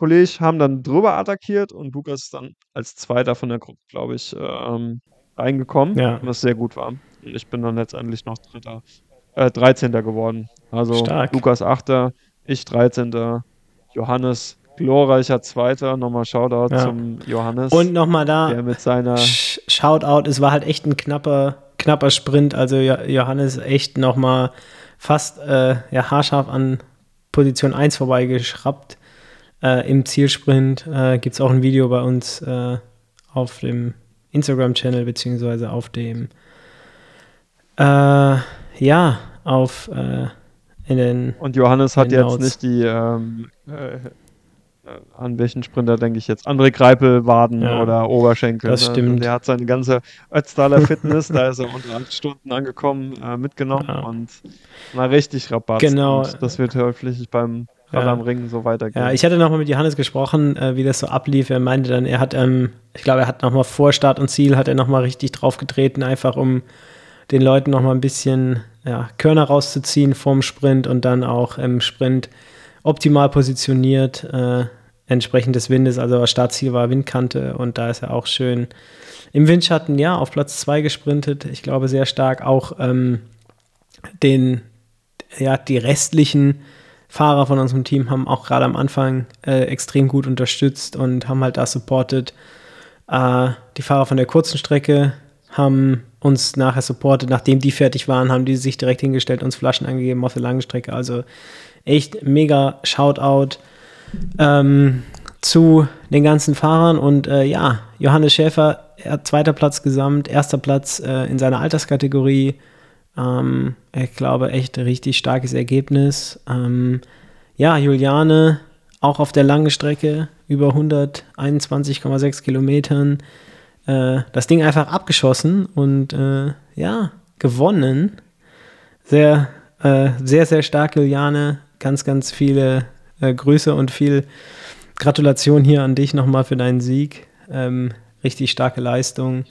Kollege haben dann drüber attackiert und Lukas ist dann als 2. von der Gruppe, glaube ich, ähm, reingekommen, Ja. was sehr gut war. Ich bin dann letztendlich noch 3. äh, 13. geworden. Also, Stark. Lukas 8., ich 13., Johannes glorreicher 2. Noch mal Shoutout Ja. zum Johannes, Und noch mal da der mit seiner Sh Shoutout, es war halt echt 'n knapper knapper Sprint. Also, Jo Johannes echt noch mal fast, äh, ja, haarscharf an Position 1 vorbeigeschraubt, äh, im Zielsprint. Äh, gibt's auch 'n Video bei uns, äh, auf dem Instagram-Channel beziehungsweise auf dem äh, ja, auf, äh in den Und Johannes hat jetzt nicht die, ähm, äh, an welchen Sprinter denke ich jetzt? André Greipel Waden Ja, oder Oberschenkel, das ne? stimmt. Der hat seine ganze Ötztaler Fitness, da ist er unter 8 Stunden angekommen, äh, mitgenommen Ja. und mal richtig Rabatz. Genau. Und das wird hoffentlich beim Ja. am Ring so weitergehen. Ja, ich hatte noch mal mit Johannes gesprochen, äh, wie das so ablief. Er meinte dann, er hat, ähm ich glaube, er hat noch mal vor Start und Ziel hat er noch mal richtig draufgetreten, einfach um den Leuten noch mal 'n bisschen, ja, Körner rauszuziehen vorm Sprint und dann auch im Sprint optimal positioniert, äh, entsprechend des Windes. Also, Startziel war Windkante und da ist er auch schön im Windschatten, ja, auf Platz 2 gesprintet. Ich glaube, sehr stark auch, ähm, den ja, die restlichen Fahrer von unserem Team haben auch grade am Anfang, äh, extrem gut unterstützt und haben halt da supportet. Äh, die Fahrer von der kurzen Strecke haben uns nachher supportet. Nachdem die fertig waren, haben die sich direkt hingestellt, uns Flaschen angegeben auf der langen Strecke. Also, echt mega Shoutout, ähm, zu den ganzen Fahrern und, äh, ja, Johannes Schäfer, er hat 2. Platz gesamt, 1. Platz, äh, in seiner Alterskategorie. Ähm, ich glaube, echt richtig starkes Ergebnis. Ähm, ja, Juliane auch auf der langen Strecke, über 121,6 Kilometern, äh, das Ding einfach abgeschossen und, äh, ja, gewonnen. Sehr, äh, sehr, sehr stark, Juliane. Ganz, ganz viele, äh, Grüße und viel Gratulation hier an dich noch mal für deinen Sieg. Ähm, richtig starke Leistung.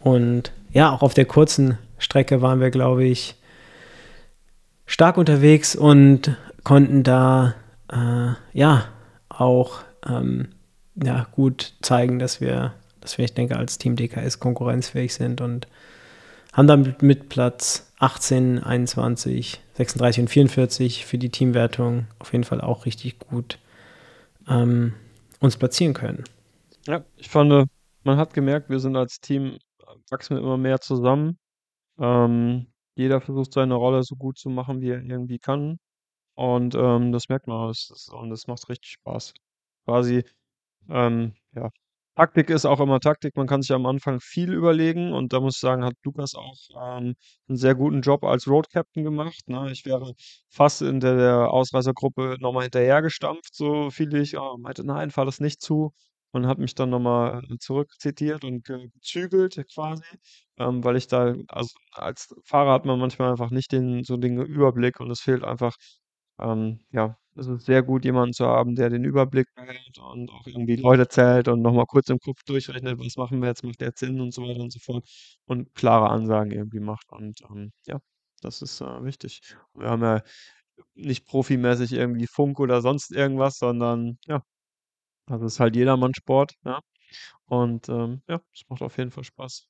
Und ja, auch auf der kurzen Strecke waren wir, glaube ich stark unterwegs und konnten da, äh, ja, auch, ähm, ja, gut zeigen, dass wir dass wir, ich denke, als Team DKS konkurrenzfähig sind und haben dann mit Platz 18, 21, 36 und 44 für die Teamwertung auf jeden Fall auch richtig gut, ähm, uns platzieren können. Ja, ich fand, man hat gemerkt, wir sind als Team wachsen immer mehr zusammen. Ähm, jeder versucht seine Rolle so gut zu machen, wie er irgendwie kann. Und, ähm, das merkt man, das und das macht richtig Spaß. Quasi, ähm, ja Taktik ist auch immer Taktik. Man kann sich am Anfang viel überlegen und da muss ich sagen, hat Lukas auch ähm, einen sehr guten Job als Road Captain gemacht. Ne? Ich wäre fast in der, Ausreißergruppe nochmal hinterhergestampft, so viel ich oh, meinte, nein, fahr das nicht zu und hat mich dann nochmal äh, zurückzitiert und gezügelt quasi, ähm, weil ich da, also als Fahrer hat man manchmal einfach nicht den, so den Überblick und es fehlt einfach ähm, ja, es ist sehr gut, jemanden zu haben, der den Überblick behält und auch irgendwie Leute zählt und nochmal kurz im Kopf durchrechnet, was machen wir jetzt, macht der Sinn und so weiter und so fort und klare Ansagen irgendwie macht. Und ähm, ja, das ist äh, wichtig. Wir haben ja nicht profimäßig irgendwie Funk oder sonst irgendwas, sondern ja, also es ist halt Jedermann-Sport, ja. Und ähm, ja, es macht auf jeden Fall Spaß.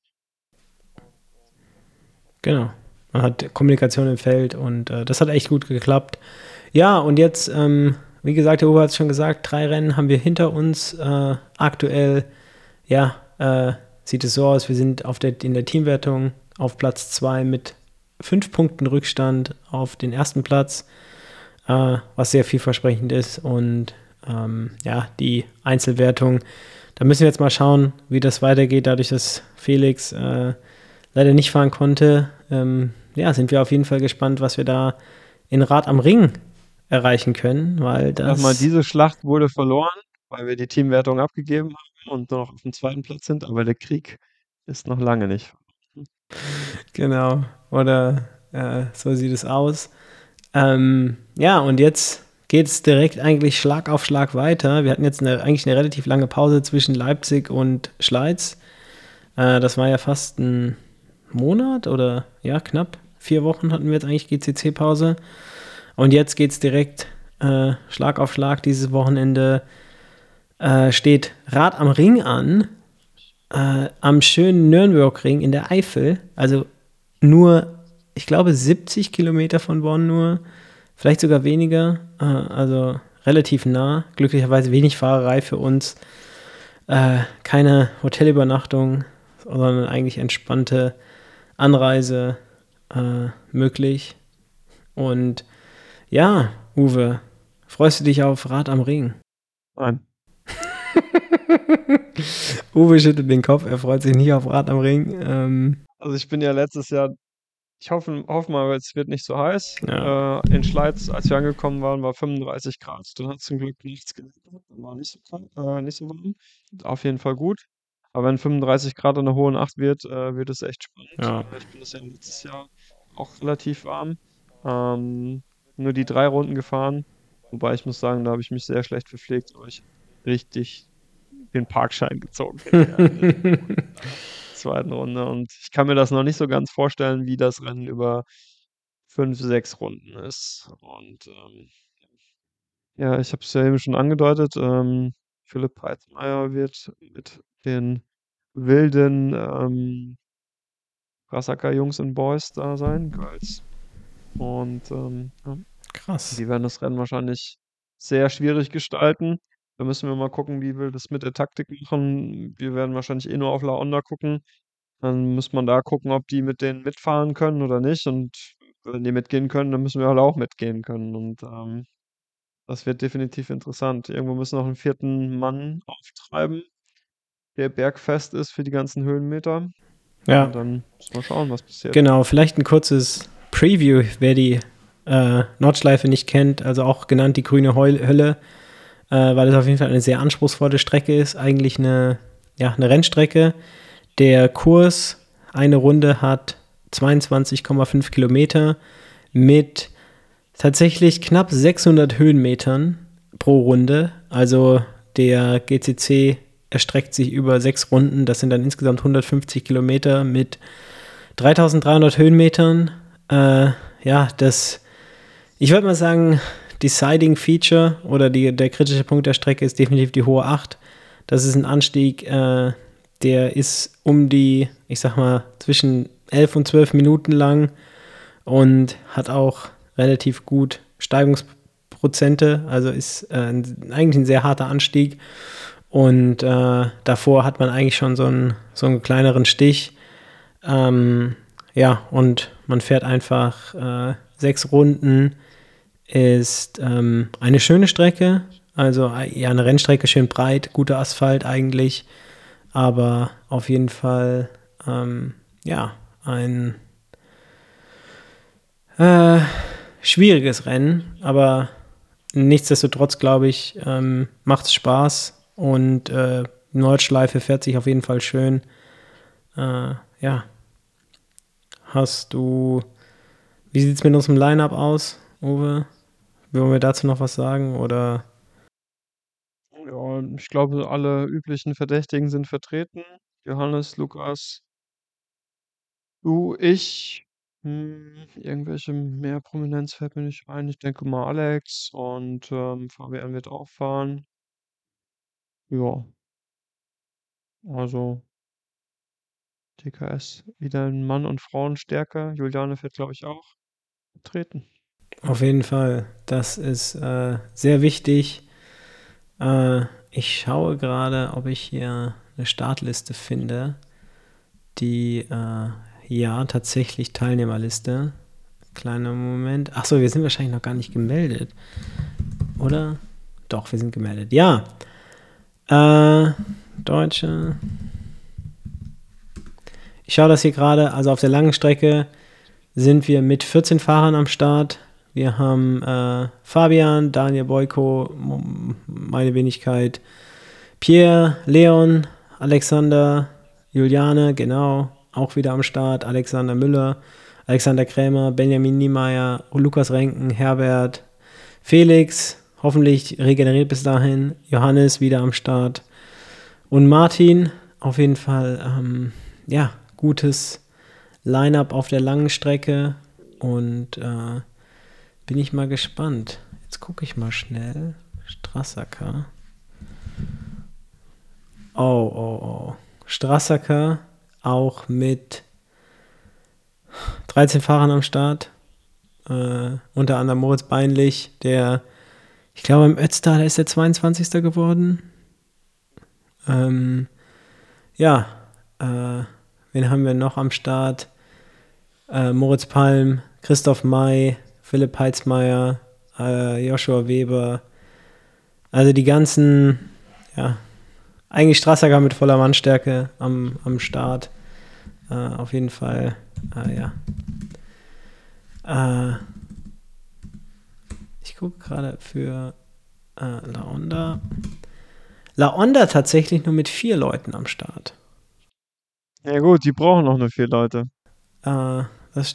Genau. Man hat Kommunikation im Feld und äh, das hat echt gut geklappt. Ja, und jetzt, ähm, wie gesagt, der Uwe hat es schon gesagt, drei Rennen haben wir hinter uns. Äh, aktuell, ja, äh, sieht es so aus, wir sind auf der, in der Teamwertung auf Platz 2 mit fünf Punkten Rückstand auf den ersten Platz, äh, was sehr vielversprechend ist. Und ähm, ja, die Einzelwertung, da müssen wir jetzt mal schauen, wie das weitergeht, dadurch, dass Felix äh, leider nicht fahren konnte. Ähm, ja, sind wir auf jeden Fall gespannt, was wir da in Rad am Ring erreichen können, weil das. Mal, diese Schlacht wurde verloren, weil wir die Teamwertung abgegeben haben und noch auf dem zweiten Platz sind, aber der Krieg ist noch lange nicht. Genau, oder äh, so sieht es aus. Ähm, ja, und jetzt geht es direkt eigentlich Schlag auf Schlag weiter. Wir hatten jetzt eine, eigentlich eine relativ lange Pause zwischen Leipzig und Schleiz. Äh, das war ja fast ein Monat oder ja, knapp vier Wochen hatten wir jetzt eigentlich GCC-Pause. Und jetzt geht es direkt äh, Schlag auf Schlag. Dieses Wochenende äh, steht Rad am Ring an, äh, am schönen Nürnbergring in der Eifel. Also nur, ich glaube, 70 Kilometer von Bonn nur, vielleicht sogar weniger. Äh, also relativ nah. Glücklicherweise wenig Fahrerei für uns. Äh, keine Hotelübernachtung, sondern eigentlich entspannte Anreise äh, möglich. Und ja, Uwe, freust du dich auf Rad am Ring? Nein. Uwe schüttelt den Kopf, er freut sich nicht auf Rad am Ring. Ähm, also ich bin ja letztes Jahr, ich hoffe, hoffe mal, es wird nicht so heiß. Ja. Äh, in Schleiz, als wir angekommen waren, war 35 Grad. Dann hat es zum Glück nichts geregnet, dann war nicht so, äh, nicht so warm. Auf jeden Fall gut. Aber wenn 35 Grad an der hohen Acht wird, äh, wird es echt spannend. Ja. Ich bin das ja letztes Jahr auch relativ warm. Ähm, nur die drei Runden gefahren. Wobei ich muss sagen, da habe ich mich sehr schlecht verpflegt, aber ich richtig den Parkschein gezogen in zweiten Runde. Und ich kann mir das noch nicht so ganz vorstellen, wie das Rennen über fünf, sechs Runden ist. Und ähm, ja, ich habe es ja eben schon angedeutet. Ähm, Philipp Heitzmeier wird mit den wilden ähm, Rasacker-Jungs und Boys da sein, Girls. Und ähm, ja. Krass. Die werden das Rennen wahrscheinlich sehr schwierig gestalten. Da müssen wir mal gucken, wie wir das mit der Taktik machen. Wir werden wahrscheinlich eh nur auf La Onda gucken. Dann muss man da gucken, ob die mit denen mitfahren können oder nicht. Und wenn die mitgehen können, dann müssen wir halt auch mitgehen können. Und ähm, das wird definitiv interessant. Irgendwo müssen wir noch einen vierten Mann auftreiben, der bergfest ist für die ganzen Höhenmeter. Ja. Und dann müssen wir schauen, was passiert. Genau, vielleicht ein kurzes Preview, wer die äh, Nordschleife nicht kennt, also auch genannt die grüne Hölle, äh, weil es auf jeden Fall eine sehr anspruchsvolle Strecke ist. Eigentlich eine, ja, eine Rennstrecke. Der Kurs, eine Runde hat 22,5 Kilometer mit tatsächlich knapp 600 Höhenmetern pro Runde. Also der GCC erstreckt sich über sechs Runden. Das sind dann insgesamt 150 Kilometer mit 3300 Höhenmetern. Äh, ja, das ich würde mal sagen, Deciding Feature oder die, der kritische Punkt der Strecke ist definitiv die hohe 8. Das ist ein Anstieg, äh, der ist um die, ich sag mal, zwischen 11 und 12 Minuten lang und hat auch relativ gut Steigungsprozente. Also ist äh, eigentlich ein sehr harter Anstieg. Und äh, davor hat man eigentlich schon so einen, so einen kleineren Stich. Ähm, ja, und man fährt einfach äh, sechs Runden ist ähm, eine schöne Strecke, also ja, eine Rennstrecke schön breit, guter Asphalt eigentlich. Aber auf jeden Fall, ähm, ja, ein äh, schwieriges Rennen, aber nichtsdestotrotz, glaube ich, ähm, macht es Spaß und äh, Nordschleife fährt sich auf jeden Fall schön. Äh, ja. Hast du, wie sieht es mit unserem Line-Up aus, Uwe? Wollen wir dazu noch was sagen oder? Ja, ich glaube, alle üblichen Verdächtigen sind vertreten. Johannes, Lukas, du, ich. Hm, irgendwelche mehr Prominenz fällt mir nicht ein. Ich denke mal Alex und ähm, Fabian wird auch fahren. Ja, also DKS wieder in Mann- und Frauenstärke. Juliane fährt, glaube ich, auch vertreten. Auf jeden Fall. Das ist äh, sehr wichtig. Äh, ich schaue gerade, ob ich hier eine Startliste finde. Die, äh, ja, tatsächlich Teilnehmerliste. Kleiner Moment. Achso, wir sind wahrscheinlich noch gar nicht gemeldet. Oder? Doch, wir sind gemeldet. Ja. Äh, Deutsche. Ich schaue das hier gerade. Also auf der langen Strecke sind wir mit 14 Fahrern am Start. Wir haben äh, Fabian, Daniel Boyko, meine Wenigkeit, Pierre, Leon, Alexander, Juliane, genau, auch wieder am Start, Alexander Müller, Alexander Krämer, Benjamin Niemeyer, Lukas Renken, Herbert, Felix, hoffentlich regeneriert bis dahin, Johannes wieder am Start und Martin, auf jeden Fall, ähm, ja, gutes Line-up auf der langen Strecke und äh, bin ich mal gespannt. Jetzt gucke ich mal schnell. Strassacker. Oh, oh, oh. Strassacker auch mit 13 Fahrern am Start. Äh, unter anderem Moritz Beinlich, der, ich glaube, im Ötztal ist der 22. geworden. Ähm, ja, äh, wen haben wir noch am Start? Äh, Moritz Palm, Christoph May, Philipp Heitzmeier, äh, Joshua Weber. Also die ganzen, ja, eigentlich Strassager mit voller Mannstärke am, am Start. Äh, auf jeden Fall, äh, ja. Äh, ich gucke gerade für äh, Laonda. Laonda tatsächlich nur mit vier Leuten am Start. Ja gut, die brauchen auch nur vier Leute. Äh,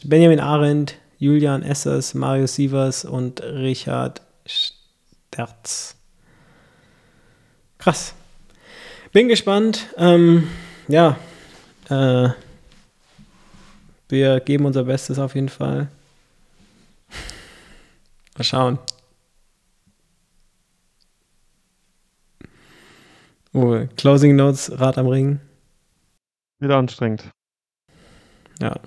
Benjamin Arendt, Julian Essers, Marius Sievers und Richard Sterz. Krass. Bin gespannt. Ähm, ja, äh, wir geben unser Bestes auf jeden Fall. Mal schauen. Oh, Closing Notes, Rad am Ring. Wieder anstrengend. Ja.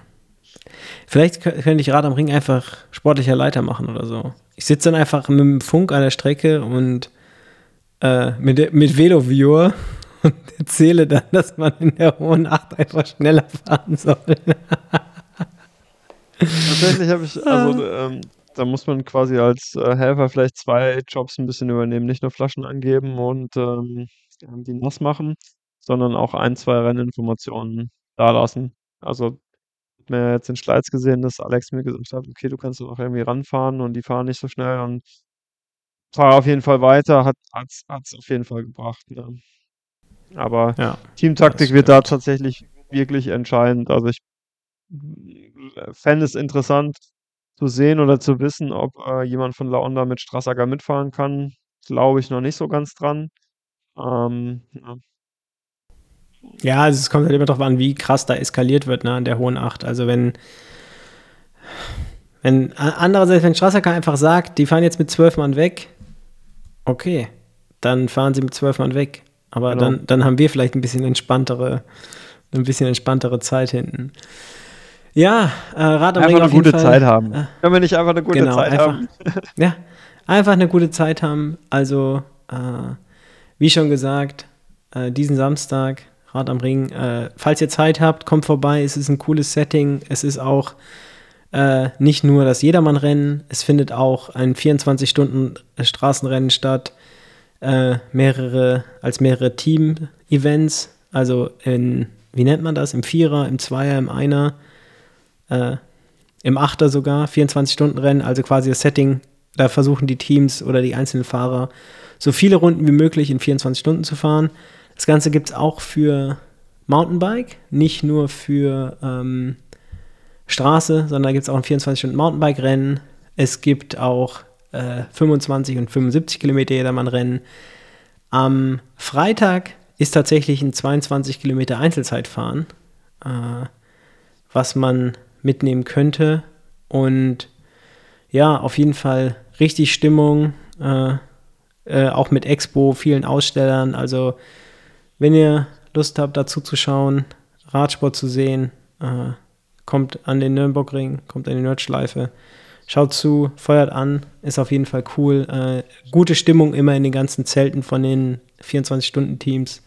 Vielleicht könnte ich Rad am Ring einfach sportlicher Leiter machen oder so. Ich sitze dann einfach mit dem Funk an der Strecke und äh, mit, mit Veloviewer und erzähle dann, dass man in der hohen Acht einfach schneller fahren soll. Tatsächlich habe ich, also ähm, da muss man quasi als äh, Helfer vielleicht zwei Jobs ein bisschen übernehmen. Nicht nur Flaschen angeben und ähm, die nass machen, sondern auch ein, zwei Renninformationen da lassen. Also mir jetzt in Schleiz gesehen, dass Alex mir gesagt hat, okay, du kannst doch irgendwie ranfahren und die fahren nicht so schnell und fahr auf jeden Fall weiter, hat es auf jeden Fall gebracht. Ne? Aber ja, Teamtaktik wird da tatsächlich wirklich entscheidend. Also ich fände es interessant zu sehen oder zu wissen, ob äh, jemand von Laonda mit Strassager mitfahren kann. Glaube ich noch nicht so ganz dran. Ähm, ja. Ja, also es kommt halt immer darauf an, wie krass da eskaliert wird, ne, an der hohen Acht. Also wenn, wenn andererseits, wenn Strasser einfach sagt, die fahren jetzt mit zwölf Mann weg, okay, dann fahren sie mit zwölf Mann weg. Aber genau. dann, dann haben wir vielleicht ein bisschen entspanntere, ein bisschen entspanntere Zeit hinten. Ja, äh, Rad am einfach Ring eine gute Fall. Zeit haben. Äh, Können wir nicht einfach eine gute genau, Zeit einfach, haben? ja, einfach eine gute Zeit haben. Also, äh, wie schon gesagt, äh, diesen Samstag Rad am Ring. Äh, falls ihr Zeit habt, kommt vorbei. Es ist ein cooles Setting. Es ist auch äh, nicht nur das Jedermann-Rennen, es findet auch ein 24-Stunden-Straßenrennen statt. Äh, mehrere, als mehrere Team-Events. Also in, wie nennt man das? Im Vierer, im Zweier, im Einer, äh, im Achter sogar, 24-Stunden-Rennen, also quasi das Setting. Da versuchen die Teams oder die einzelnen Fahrer so viele Runden wie möglich in 24 Stunden zu fahren. Das Ganze gibt es auch für Mountainbike, nicht nur für ähm, Straße, sondern da gibt es auch ein 24-Stunden-Mountainbike-Rennen. Es gibt auch äh, 25 und 75 Kilometer Jedermann-Rennen. Am Freitag ist tatsächlich ein 22 Kilometer Einzelzeitfahren, äh, was man mitnehmen könnte. Und ja, auf jeden Fall richtig Stimmung, äh, äh, auch mit Expo, vielen Ausstellern. Also, wenn ihr Lust habt, dazu zu schauen, Radsport zu sehen, äh, kommt an den Nürnbergring, kommt an die Nordschleife, schaut zu, feuert an, ist auf jeden Fall cool. Äh, gute Stimmung immer in den ganzen Zelten von den 24-Stunden-Teams.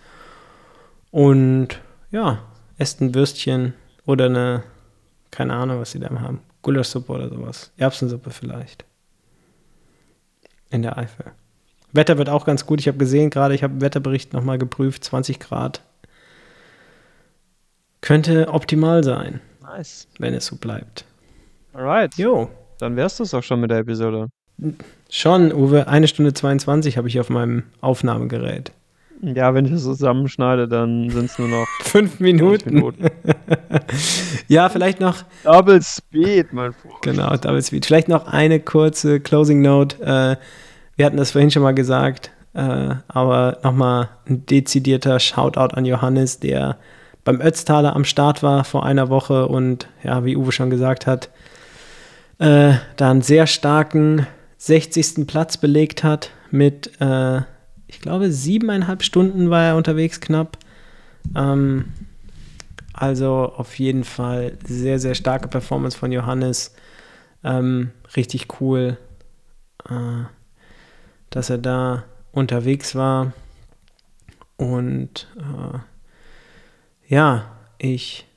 Und ja, esst ein Würstchen oder eine, keine Ahnung, was sie da haben. Gulaschsuppe oder sowas. Erbsensuppe vielleicht. In der Eifel. Wetter wird auch ganz gut. Ich habe gesehen gerade, ich habe den Wetterbericht nochmal geprüft, 20 Grad. Könnte optimal sein. Nice. Wenn es so bleibt. Alright. Jo. Dann wär's das auch schon mit der Episode. Schon, Uwe, eine Stunde 22 habe ich auf meinem Aufnahmegerät. Ja, wenn ich das zusammenschneide, dann sind es nur noch fünf Minuten. Minuten. ja, vielleicht noch. Double Speed, mein Freund. Genau, Double Speed. Vielleicht noch eine kurze Closing Note. Äh, wir hatten das vorhin schon mal gesagt, äh, aber nochmal ein dezidierter Shoutout an Johannes, der beim Ötztaler am Start war vor einer Woche und ja, wie Uwe schon gesagt hat, äh, da einen sehr starken 60. Platz belegt hat mit, äh, ich glaube, siebeneinhalb Stunden war er unterwegs knapp. Ähm, also auf jeden Fall sehr, sehr starke Performance von Johannes. Ähm, richtig cool, äh, dass er da unterwegs war. Und äh, ja, ich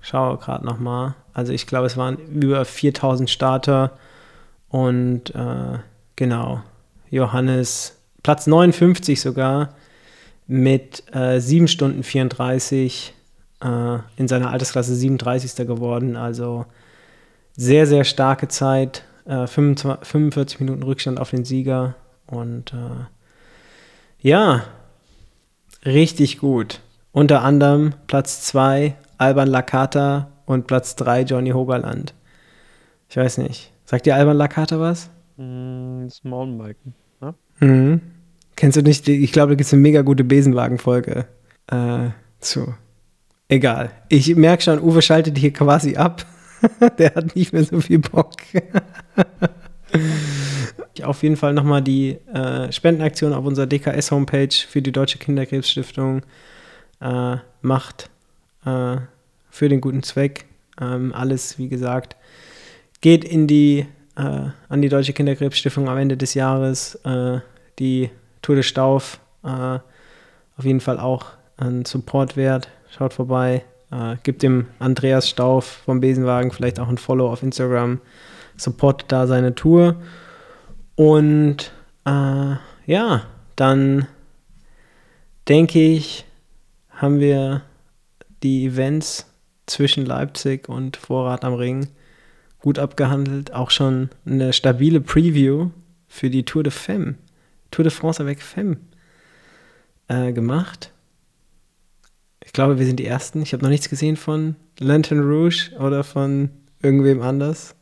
schaue gerade noch mal. Also ich glaube, es waren über 4000 Starter und äh, genau, Johannes Platz 59 sogar mit äh, 7 Stunden 34 äh, in seiner Altersklasse 37. geworden. Also sehr, sehr starke Zeit. 25, äh, 45 Minuten Rückstand auf den Sieger und äh, ja, richtig gut. Unter anderem Platz 2 Alban Lakata und Platz 3 Johnny Hogerland. Ich weiß nicht. Sagt dir Alban Lakata was? Mm, das Mountainbiken, ne? Mhm. Kennst du nicht? Ich glaube, da gibt es eine mega gute Besenwagen-Folge äh, zu. Egal. Ich merke schon, Uwe schaltet hier quasi ab. Der hat nicht mehr so viel Bock. auf jeden Fall nochmal die äh, Spendenaktion auf unserer DKS-Homepage für die Deutsche Kinderkrebsstiftung äh, macht äh, für den guten Zweck. Ähm, alles, wie gesagt, geht in die, äh, an die Deutsche Kinderkrebsstiftung am Ende des Jahres. Äh, die Tour de Stauf äh, auf jeden Fall auch ein Support wert. Schaut vorbei. Gibt dem Andreas Stauf vom Besenwagen vielleicht auch ein Follow auf Instagram. Support da seine Tour. Und ja, dann denke ich, haben wir die Events zwischen Leipzig und Vorrat am Ring gut abgehandelt. Auch schon eine stabile Preview für die Tour de Femme, Tour de France avec Femme äh, gemacht. Ich glaube, wir sind die Ersten. Ich habe noch nichts gesehen von Lantern Rouge oder von irgendwem anders.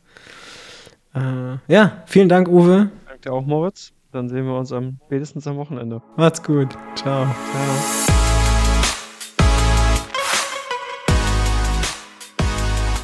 Äh, ja, vielen Dank, Uwe. Dir auch, Moritz. Dann sehen wir uns am spätestens am Wochenende. Macht's gut. Ciao. Ciao.